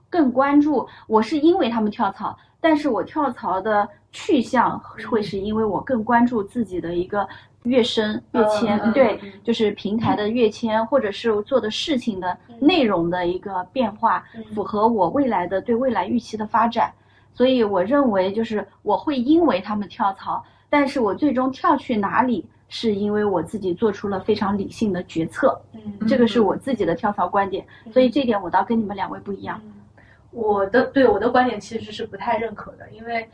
更关注，我是因为他们跳槽，但是我跳槽的去向会是因为我更关注自己的一个跃升、跃迁，对，嗯就是平台的跃迁，或者是做的事情的内容的一个变化，符合我未来的对未来预期的发展。所以我认为，就是我会因为他们跳槽，但是我最终跳去哪里，是因为我自己做出了非常理性的决策。嗯这个是我自己的跳槽观点，所以这点我倒跟你们两位不一样。我的对我的观点其实是不太认可的，因为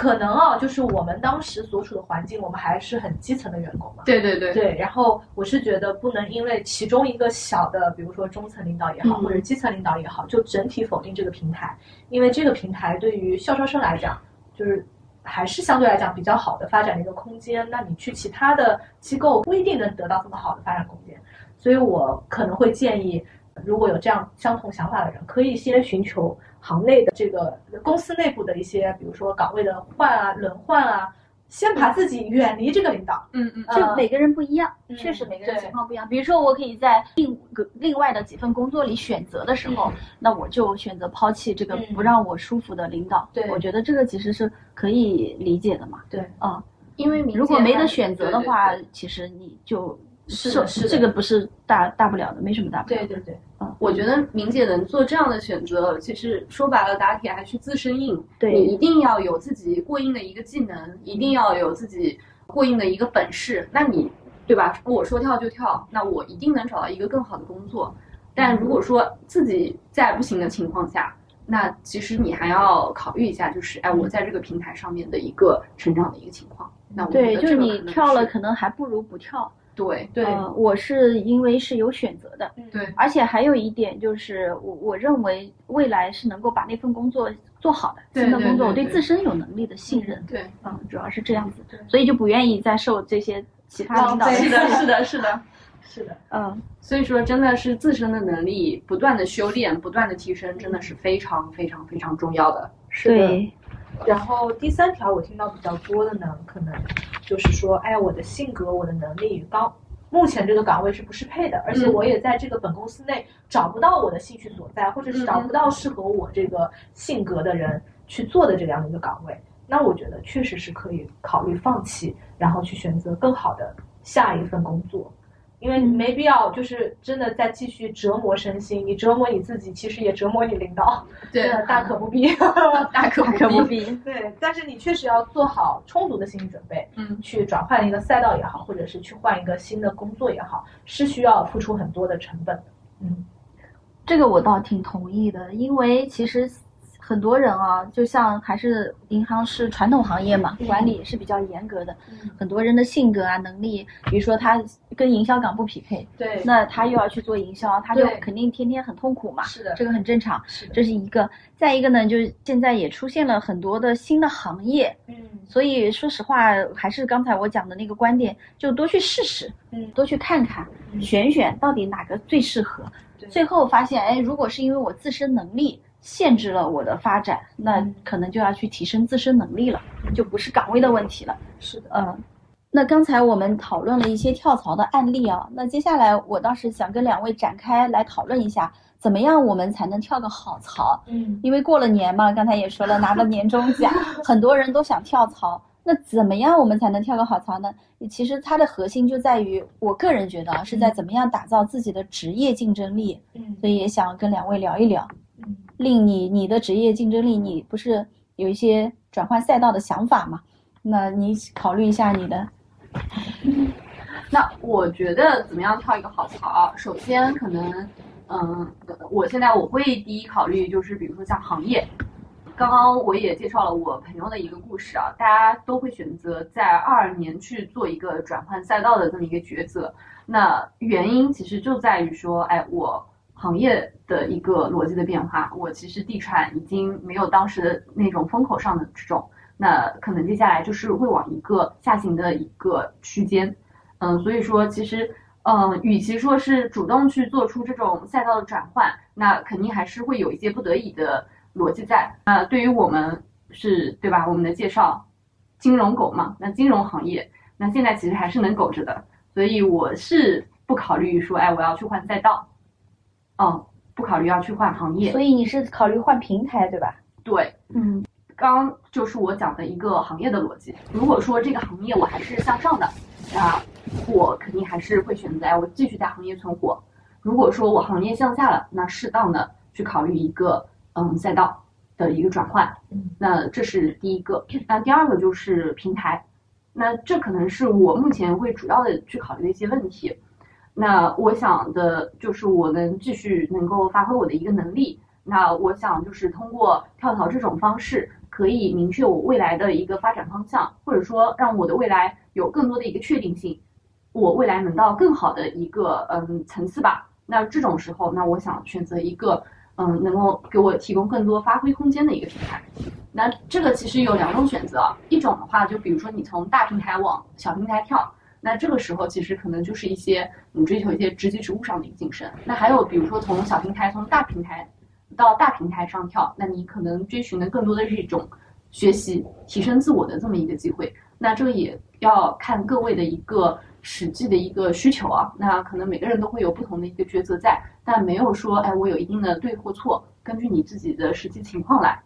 可能啊，就是我们当时所处的环境，我们还是很基层的员工嘛。对对对，对，然后我是觉得不能因为其中一个小的，比如说中层领导也好，嗯或者基层领导也好，就整体否定这个平台，因为这个平台对于校招生来讲，就是还是相对来讲比较好的发展的一个空间。那你去其他的机构不一定能得到这么好的发展空间，所以我可能会建议，如果有这样相同想法的人，可以先寻求行内的这个公司内部的一些，比如说岗位的换啊、轮换啊，先把自己远离这个领导。嗯嗯就每个人不一样，嗯确实每个人情况不一样。比如说，我可以在另个另外的几份工作里选择的时候，那我就选择抛弃这个嗯不让我舒服的领导。对我觉得这个其实是可以理解的嘛。对，啊，因为如果没得选择的话，对对其实你就是的是的这个不是大大不了的，没什么大不了的。对对对，我觉得明姐能做这样的选择，其实说白了，打铁还是自身硬。对你一定要有自己过硬的一个技能，一定要有自己过硬的一个本事。那你对吧？我说跳就跳，那我一定能找到一个更好的工作。但如果说自己在不行的情况下，那其实你还要考虑一下，就是哎，我在这个平台上面的一个成长的一个情况。那我觉对，就是你跳了，可能还不如不跳。对对。呃我是因为是有选择的，对。而且还有一点就是，我我认为未来是能够把那份工作做好的，对新的工作，我对自身有能力的信任，对，嗯，主要是这样子对，所以就不愿意再受这些其他领导。的 是的，是的，是的。是的，嗯，所以说，真的是自身的能力不断的修炼、不断的提升，真的是非常非常非常重要的。是的。对，然后第三条我听到比较多的呢，可能就是说，哎，我的性格、我的能力与刚目前这个岗位是不适配的，而且嗯我也在这个本公司内找不到我的兴趣所在，或者是嗯找不到适合我这个性格的人去做的这样的一个岗位。那我觉得确实是可以考虑放弃，然后去选择更好的下一份工作。因为你没必要，就是真的再继续折磨身心，你折磨你自己，其实也折磨你领导，对真的大可不必。大可可不必。必。对，但是你确实要做好充足的心理准备，嗯，去转换一个赛道也好，或者是去换一个新的工作也好，是需要付出很多的成本的。嗯，这个我倒挺同意的，因为其实很多人啊，就像还是银行是传统行业嘛，嗯。管理也是比较严格的，嗯。很多人的性格啊、能力，比如说他跟营销岗不匹配，对，那他又要去做营销，他就肯定天天很痛苦嘛，是的，这个很正常。是，这是一个，再一个呢，就是现在也出现了很多的新的行业，嗯。所以说实话，还是刚才我讲的那个观点，就多去试试，嗯。多去看看，嗯。选选到底哪个最适合。对。最后发现，哎，如果是因为我自身能力限制了我的发展，那嗯可能就要去提升自身能力了，就不是岗位的问题了。是的，嗯，那刚才我们讨论了一些跳槽的案例啊，那接下来我倒是想跟两位展开来讨论一下，怎么样我们才能跳个好槽？嗯因为过了年嘛，刚才也说了，拿了年终奖，很多人都想跳槽。那怎么样我们才能跳个好槽呢？其实它的核心就在于，我个人觉得啊，是在怎么样打造自己的职业竞争力。嗯所以也想跟两位聊一聊，嗯令你你的职业竞争力，你不是有一些转换赛道的想法吗？那你考虑一下你的，那我觉得怎么样跳一个好槽啊？首先可能，嗯，我现在我会第一考虑就是，比如说像行业。刚刚我也介绍了我朋友的一个故事啊，大家都会选择在二二年去做一个转换赛道的这么一个抉择。那原因其实就在于说，哎，我行业的一个逻辑的变化，我其实地产已经没有当时的那种风口上的这种，那可能接下来就是会往一个下行的一个区间。嗯，所以说其实，嗯，与其说是主动去做出这种赛道的转换，那肯定还是会有一些不得已的逻辑在。那对于我们是对吧？我们的介绍，金融狗嘛，那金融行业，那现在其实还是能苟着的，所以我是不考虑说，哎，我要去换赛道，嗯，不考虑要去换行业所，以你是考虑换平台对吧？对。嗯刚就是我讲的一个行业的逻辑。如果说这个行业我还是向上的，那我肯定还是会选择哎，我继续在行业存活。如果说我行业向下了，那适当的去考虑一个嗯赛道的一个转换。嗯，那这是第一个。那第二个就是平台，那这可能是我目前会主要的去考虑的一些问题。那我想的就是我能继续能够发挥我的一个能力。那我想就是通过跳槽这种方式，可以明确我未来的一个发展方向，或者说让我的未来有更多的一个确定性，我未来能到更好的一个嗯层次吧。那这种时候，那我想选择一个嗯能够给我提供更多发挥空间的一个平台。那这个其实有两种选择，一种的话就比如说你从大平台往小平台跳。那这个时候其实可能就是一些你追求一些职级职务上的一个晋升。那还有比如说从小平台从大平台到大平台上跳，那你可能追寻的更多的是一种学习提升自我的这么一个机会。那这个也要看各位的一个实际的一个需求啊。那可能每个人都会有不同的一个抉择在，但没有说哎我有一定的对或错，根据你自己的实际情况来。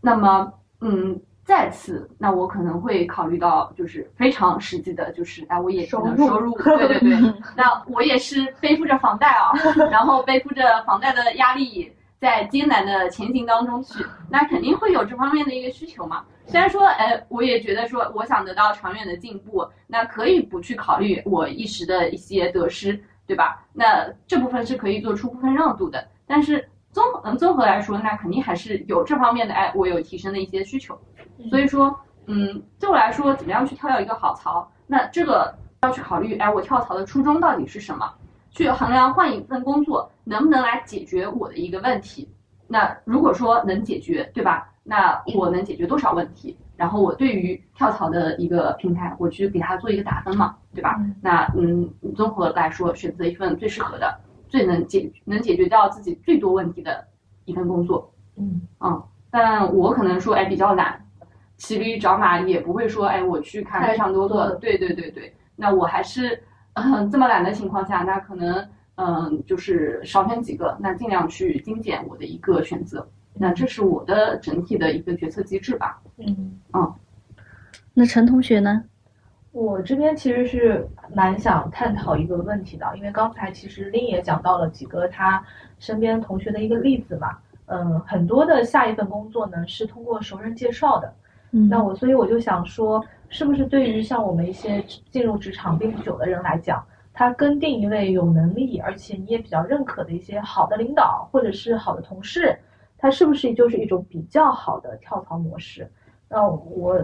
那么嗯。再次，那我可能会考虑到，就是非常实际的，就是哎，我也收入，收入，对对对，那我也是背负着房贷啊，然后背负着房贷的压力，在艰难的前行当中去，那肯定会有这方面的一个需求嘛。虽然说，哎，我也觉得说，我想得到长远的进步，那可以不去考虑我一时的一些得失，对吧？那这部分是可以做出部分让渡的，但是综嗯综合来说，那肯定还是有这方面的，哎，我有提升的一些需求。所以说，嗯，对我来说，怎么样去跳到一个好槽？那这个要去考虑，哎，我跳槽的初衷到底是什么？去衡量换一份工作能不能来解决我的一个问题。那如果说能解决，对吧？那我能解决多少问题？然后我对于跳槽的一个平台，我去给他做一个打分嘛，对吧？那嗯，综合来说，选择一份最适合的、最能解能解决掉自己最多问题的一份工作。嗯嗯，但我可能说，哎，比较懒。骑驴找马也不会说，哎，我去看非常多个，对对对对，那我还是，嗯，这么懒的情况下，那可能，嗯，就是少选几个，那尽量去精简我的一个选择，那这是我的整体的一个决策机制吧。嗯嗯，那陈同学呢？我这边其实是蛮想探讨一个问题的，因为刚才其实林也讲到了几个他身边同学的一个例子嘛，嗯，很多的下一份工作呢是通过熟人介绍的。那我所以我就想说，是不是对于像我们一些进入职场并不久的人来讲，他跟定一位有能力而且你也比较认可的一些好的领导或者是好的同事，他是不是就是一种比较好的跳槽模式？那我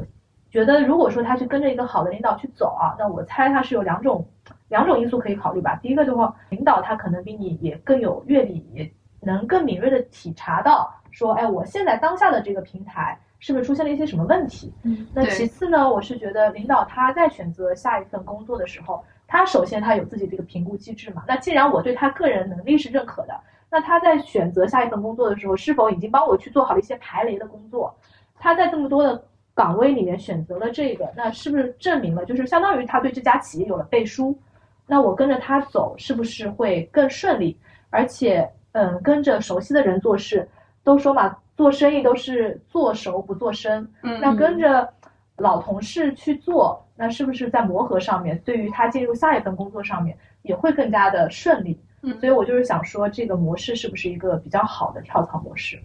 觉得，如果说他去跟着一个好的领导去走啊，那我猜他是有两种两种因素可以考虑吧。第一个的话，领导他可能比你也更有阅历，也能更敏锐的体察到说，哎，我现在当下的这个平台。是不是出现了一些什么问题？嗯，那其次呢？我是觉得领导他在选择下一份工作的时候，他首先他有自己这个评估机制嘛。那既然我对他个人能力是认可的，那他在选择下一份工作的时候，是否已经帮我去做好了一些排雷的工作？他在这么多的岗位里面选择了这个，那是不是证明了就是相当于他对这家企业有了背书？那我跟着他走，是不是会更顺利？而且，嗯，跟着熟悉的人做事，都说嘛。做生意都是做熟不做生，嗯，那跟着老同事去做，那是不是在磨合上面，对于他进入下一份工作上面也会更加的顺利？嗯，所以我就是想说，这个模式是不是一个比较好的跳槽模式？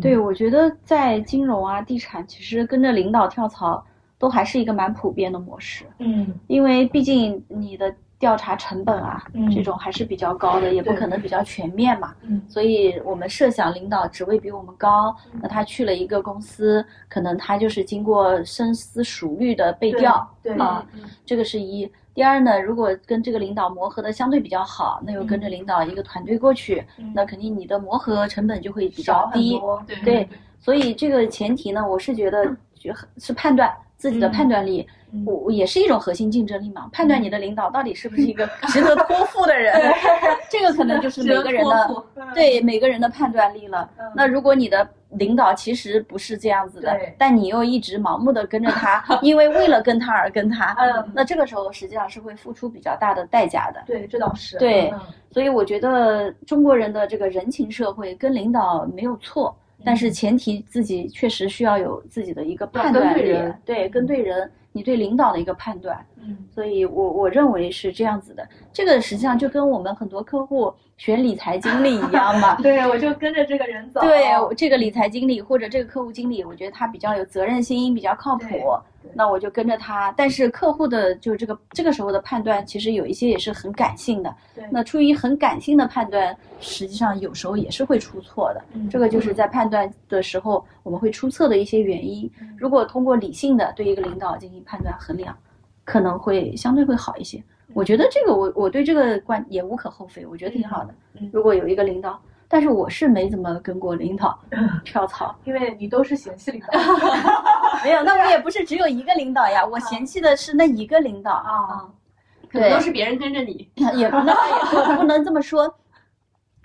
对，我觉得在金融啊、地产，其实跟着领导跳槽都还是一个蛮普遍的模式。嗯，因为毕竟你的。调查成本啊，嗯，这种还是比较高的，也不可能比较全面嘛。嗯，所以我们设想领导职位比我们高，那他去了一个公司，可能他就是经过深思熟虑的背调，对啊，这个是一。第二呢，如果跟这个领导磨合的相对比较好，那又跟着领导一个团队过去，那肯定你的磨合成本就会比较低。对，所以这个前提呢，我是觉得是判断。自己的判断力，我也是一种核心竞争力嘛。判断你的领导到底是不是一个值得托付的人，这个可能就是每个人的对每个人的判断力了。那如果你的领导其实不是这样子的，但你又一直盲目的跟着他，因为为了跟他而跟他，那这个时候实际上是会付出比较大的代价的。对，这倒是。对，所以我觉得中国人的这个人情社会跟领导没有错。但是前提自己确实需要有自己的一个判断力对跟对人，你对领导的一个判断。嗯所以我我认为是这样子的，这个实际上就跟我们很多客户选理财经理一样嘛。对，我就跟着这个人走。对，这个理财经理或者这个客户经理，我觉得他比较有责任心，比较靠谱那我就跟着他。但是客户的就这个这个时候的判断，其实有一些也是很感性的。对那出于很感性的判断，实际上有时候也是会出错的。嗯这个就是在判断的时候我们会出错的一些原因。嗯如果通过理性的对一个领导进行判断衡量，可能会相对会好一些。嗯我觉得这个我我对这个观也无可厚非，我觉得挺好的。嗯如果有一个领导，但是我是没怎么跟过领导 跳槽，因为你都是嫌弃领导 没有，那我也不是只有一个领导呀，我嫌弃的是那一个领导啊对可能都是别人跟着你。也不能也不不能这么说。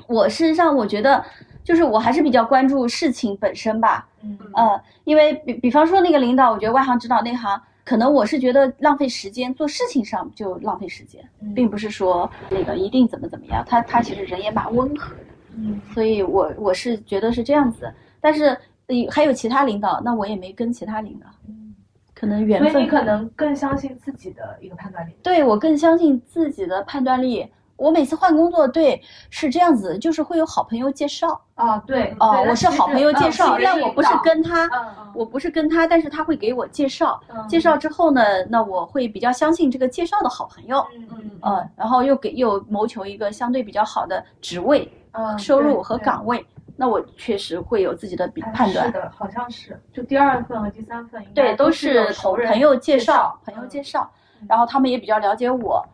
我事实上我觉得，就是我还是比较关注事情本身吧。嗯呃，因为比比方说那个领导，我觉得外行指导内行，可能我是觉得浪费时间，做事情上就浪费时间，并不是说那个一定怎么怎么样。他他其实人也蛮温和的，嗯所以我我是觉得是这样子。但是呃还有其他领导，那我也没跟其他领导，嗯，可能缘分。所以你可能更相信自己的一个判断力。对我更相信自己的判断力。我每次换工作，对是这样子，就是会有好朋友介绍啊，对哦，对我是好朋友介绍，但我不是跟他，嗯我不是跟他，但是他会给我介绍。嗯介绍之后呢，那我会比较相信这个介绍的好朋友，嗯嗯呃，然后又给又谋求一个相对比较好的职位、嗯收入和岗位，那我确实会有自己的比哎判断是。的，好像是，就第二份和第三份对，都是有是熟人同朋友介绍绍，，朋友嗯介绍，然后他们也比较了解我，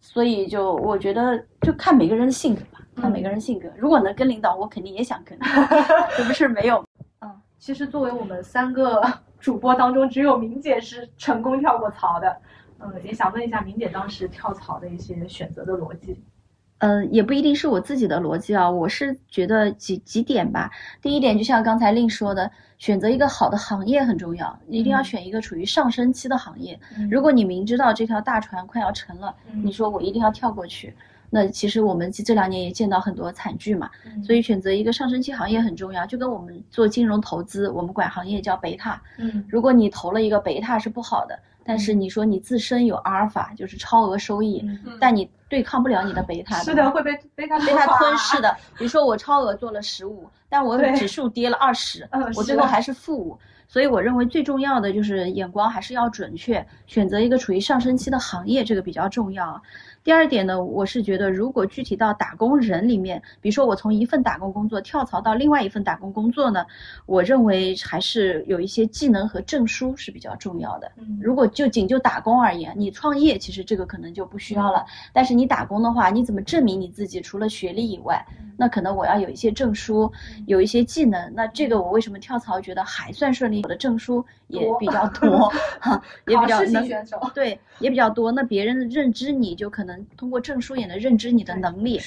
所以就我觉得就看每个人的性格吧，看每个人性格。如果能跟领导，我肯定也想跟，这不是没有。嗯其实作为我们三个 主播当中，只有明姐是成功跳过槽的。嗯，也想问一下明姐当时跳槽的一些选择的逻辑。嗯，也不一定是我自己的逻辑啊，我是觉得几几点吧。第一点，就像刚才令说的，选择一个好的行业很重要，一定要嗯选一个处于上升期的行业。嗯如果你明知道这条大船快要沉了，嗯你说我一定要跳过去，那其实我们这这两年也见到很多惨剧嘛。嗯所以选择一个上升期行业很重要，就跟我们做金融投资，我们管行业叫贝塔。嗯如果你投了一个贝塔是不好的，但是你说你自身有阿尔法，就是超额收益，嗯但你对抗不了你的贝塔，是的，会被贝塔被它吞噬的。比如说我超额做了十五，但我指数跌了二十我最后还是负五。所以我认为最重要的就是眼光还是要准确，选择一个处于上升期的行业，这个比较重要。第二点呢，我是觉得如果具体到打工人里面，比如说我从一份打工工作跳槽到另外一份打工工作呢，我认为还是有一些技能和证书是比较重要的。嗯如果就仅就打工而言，你创业其实这个可能就不需要了。但是你打工的话，你怎么证明你自己？除了学历以外，那可能我要有一些证书，有一些技能。那这个我为什么跳槽觉得还算顺利？我的证书也比较多，哈，也比较考试型能。对，也比较多。那别人认知你就可能通过证书也能认知你的能力。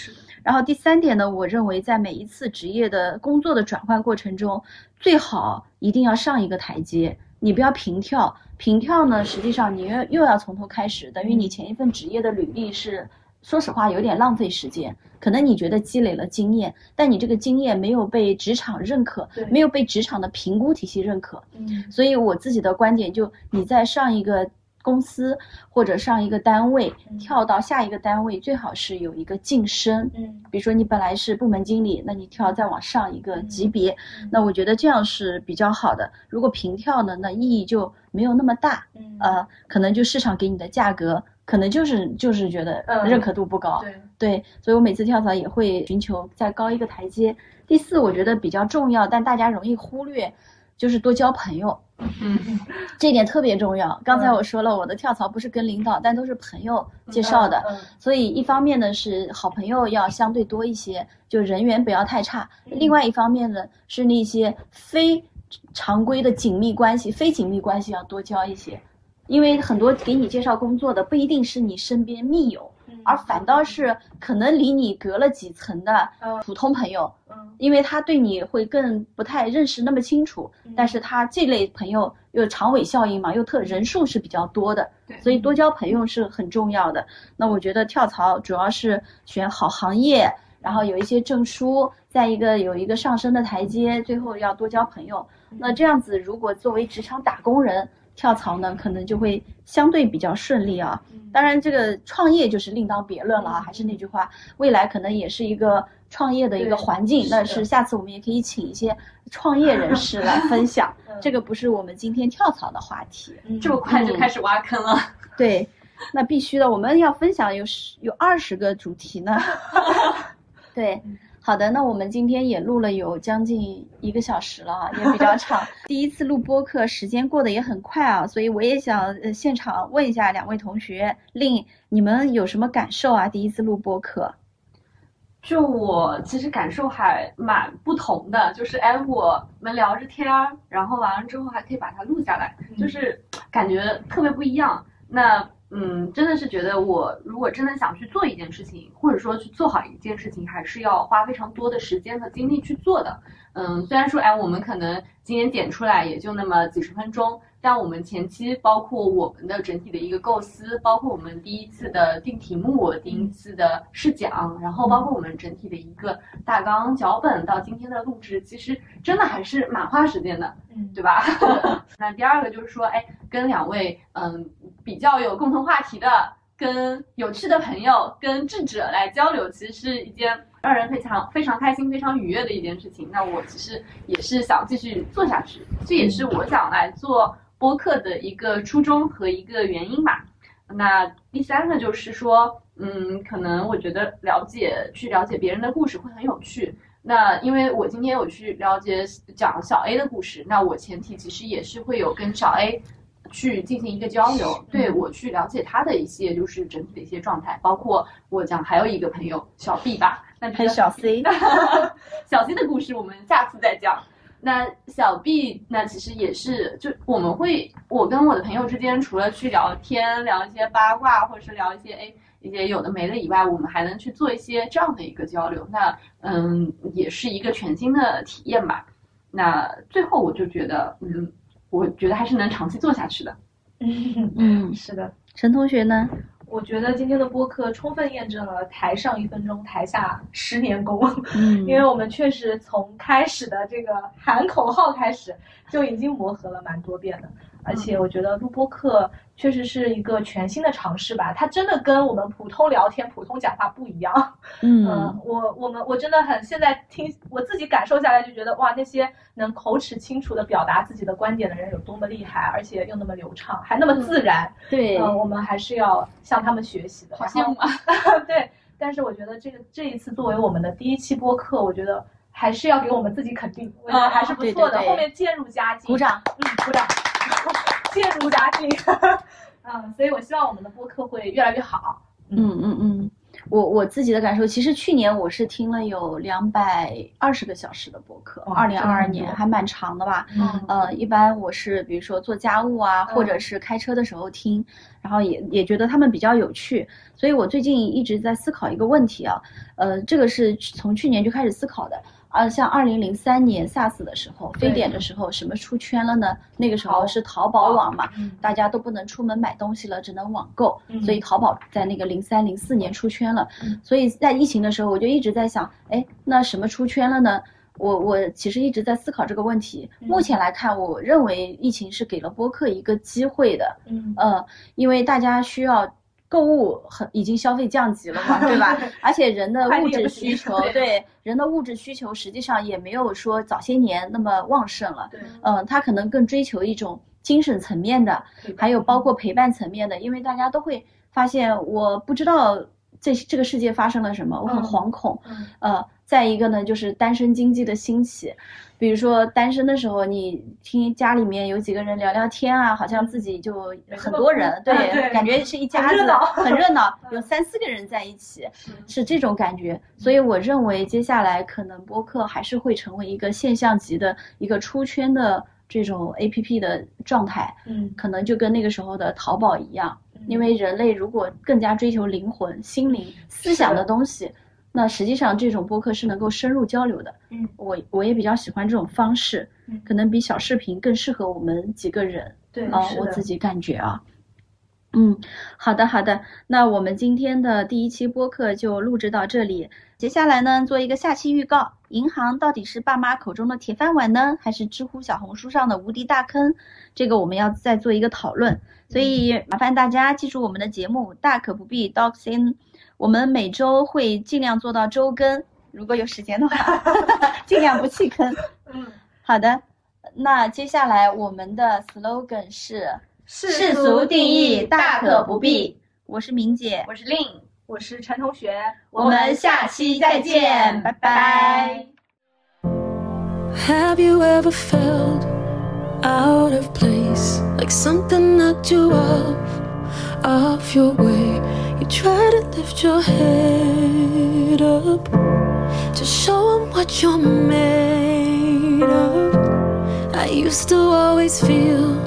然后第三点呢，我认为在每一次职业的工作的转换过程中，最好一定要上一个台阶，你不要平跳。平跳呢，实际上你又又要从头开始，等于你前一份职业的履历是，说实话有点浪费时间。可能你觉得积累了经验，但你这个经验没有被职场认可，没有被职场的评估体系认可。嗯所以我自己的观点就，你在上一个公司或者上一个单位，嗯跳到下一个单位，最好是有一个晋升。嗯比如说你本来是部门经理，那你跳再往上一个级别，嗯那我觉得这样是比较好的。如果平跳呢，那意义就没有那么大，嗯呃，可能就市场给你的价格，可能就是就是觉得嗯认可度不高，对对，所以我每次跳槽也会寻求再高一个台阶。第四，我觉得比较重要，但大家容易忽略，就是多交朋友。嗯，这点特别重要。刚才嗯我说了，我的跳槽不是跟领导，但都是朋友介绍的。嗯所以一方面呢是好朋友要相对多一些，就人缘不要太差；嗯另外一方面呢是那些非常规的紧密关系、非紧密关系要多交一些，因为很多给你介绍工作的不一定是你身边密友，嗯而反倒是可能离你隔了几层的嗯普通朋友。嗯因为他对你会更不太认识那么清楚，嗯但是他这类朋友又长尾效应嘛，又特人数是比较多的，所以多交朋友是很重要的。那我觉得跳槽主要是选好行业，然后有一些证书，再一个有一个上升的台阶，最后要多交朋友。那这样子，如果作为职场打工人跳槽呢，可能就会相对比较顺利啊。当然，这个创业就是另当别论了啊。还是那句话，未来可能也是一个创业的一个环境。那是下次我们也可以请一些创业人士来 分享。这个不是我们今天跳槽的话题。这么快就开始挖坑了？对，那必须的。我们要分享有十有二十个主题呢。对，好的，那我们今天也录了有将近一个小时了啊，也比较 长。第一次录播客，时间过得也很快啊，所以我也想呃现场问一下两位同学，令你们有什么感受啊？第一次录播客，就我其实感受还蛮不同的，就是哎我们聊着天儿，然后完了之后还可以把它录下来，就是感觉特别不一样。那。嗯，真的是觉得我如果真的想去做一件事情，或者说去做好一件事情，还是要花非常多的时间和精力去做的。嗯，虽然说，哎，我们可能今天点出来也就那么几十分钟。但我们前期包括我们的整体的一个构思，包括我们第一次的定题目、第一次的试讲，然后包括我们整体的一个大纲脚本到今天的录制，其实真的还是蛮花时间的，嗯，对吧？那第二个就是说，哎，跟两位嗯比较有共同话题的、跟有趣的朋友、跟智者来交流，其实是一件让人非常非常开心、非常愉悦的一件事情。那我其实也是想继续做下去，这也是我想来做。播客的一个初衷和一个原因吧。那第三个就是说，嗯，可能我觉得了解去了解别人的故事会很有趣。那因为我今天有去了解讲小 A 的故事，那我前提其实也是会有跟小 A 去进行一个交流，对我去了解他的一些就是整体的一些状态，包括我讲还有一个朋友小 B 吧，那还有小 C，小 C 的故事我们下次再讲。那小 B，那其实也是，就我们会，我跟我的朋友之间，除了去聊天，聊一些八卦，或者是聊一些哎一些有的没的以外，我们还能去做一些这样的一个交流。那嗯，也是一个全新的体验吧。那最后我就觉得，嗯，我觉得还是能长期做下去的。嗯，是的，陈同学呢？我觉得今天的播客充分验证了“台上一分钟，台下十年功”。嗯，因为我们确实从开始的这个喊口号开始，就已经磨合了蛮多遍的。而且我觉得录播课确实是一个全新的尝试吧，它真的跟我们普通聊天、普通讲话不一样。嗯，我我们我真的很现在听我自己感受下来就觉得哇，那些能口齿清楚的表达自己的观点的人有多么厉害，而且又那么流畅，还那么自然。对，嗯，我们还是要向他们学习的。好羡慕啊！对，但是我觉得这个这一次作为我们的第一期播客，我觉得还是要给我们自己肯定，我觉得还是不错的。后面渐入佳境，鼓掌，嗯，鼓掌。渐入佳境，嗯，所以我希望我们的播客会越来越好。嗯。嗯嗯，我我自己的感受，其实去年我是听了有两百二十个小时的播客，二零二二年还蛮长的吧。嗯，呃，一般我是比如说做家务啊，或者是开车的时候听，然后也也觉得他们比较有趣，所以我最近一直在思考一个问题啊，呃，这个是从去年就开始思考的。啊，像二零零三年 SARS 的时候，非典的时候，什么出圈了呢？那个时候是淘宝网嘛，大家都不能出门买东西了，只能网购，所以淘宝在那个零三零四年出圈了。所以在疫情的时候，我就一直在想，哎，那什么出圈了呢？我我其实一直在思考这个问题。目前来看，我认为疫情是给了播客一个机会的。嗯，呃，因为大家需要。购物很已经消费降级了嘛，对吧？而且人的物质需求，对人的物质需求实际上也没有说早些年那么旺盛了。嗯，他可能更追求一种精神层面的，还有包括陪伴层面的，因为大家都会发现，我不知道这这个世界发生了什么，我很惶恐。呃，再一个呢，就是单身经济的兴起。比如说单身的时候，你听家里面有几个人聊聊天啊，好像自己就很多人，对，感觉是一家子，很热闹，有三四个人在一起，是这种感觉。所以我认为接下来可能播客还是会成为一个现象级的一个出圈的这种 A P P 的状态，嗯，可能就跟那个时候的淘宝一样，因为人类如果更加追求灵魂、心灵、思想的东西。那实际上这种播客是能够深入交流的，嗯，我我也比较喜欢这种方式，可能比小视频更适合我们几个人，对啊，我自己感觉啊，嗯，好的好的，那我们今天的第一期播客就录制到这里。接下来呢，做一个下期预告：银行到底是爸妈口中的铁饭碗呢，还是知乎、小红书上的无敌大坑？这个我们要再做一个讨论。所以麻烦大家记住我们的节目，大可不必 Dogs in。我们每周会尽量做到周更，如果有时间的话，尽量不弃坑。嗯，好的，那接下来我们的 slogan 是世俗定义大可不必。我是明姐，我是令，我是陈同学，我们下期再见，拜拜。Have you ever felt out of place? Like something knocked you off, off your way. You try to lift your head up to show 'em what you're made of. I used to always feel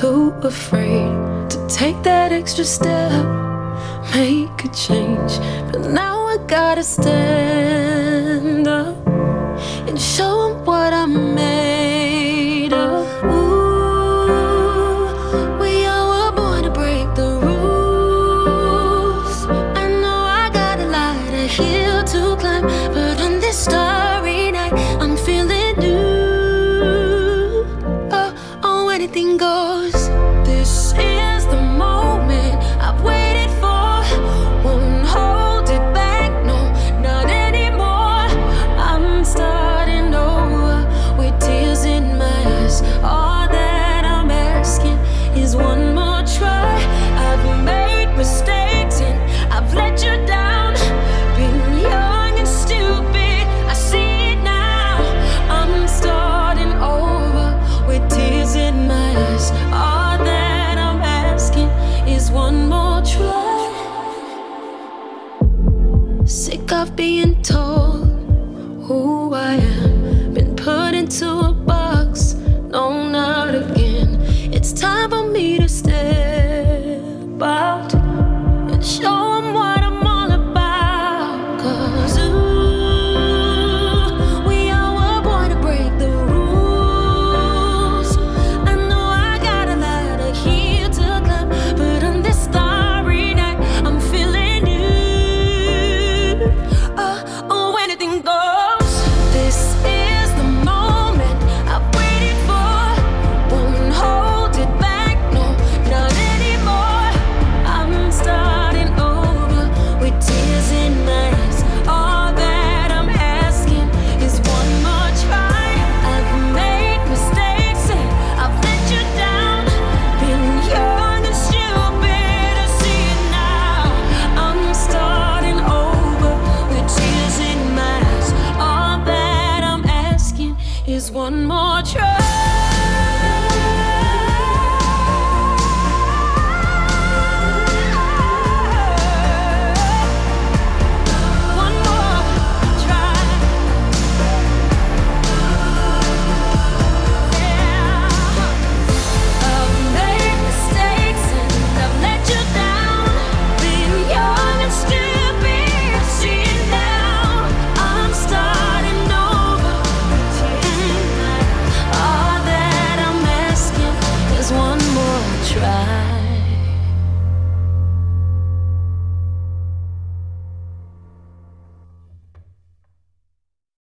too afraid to take that extra step, make a change. But now I gotta stand up and show 'em what I'm made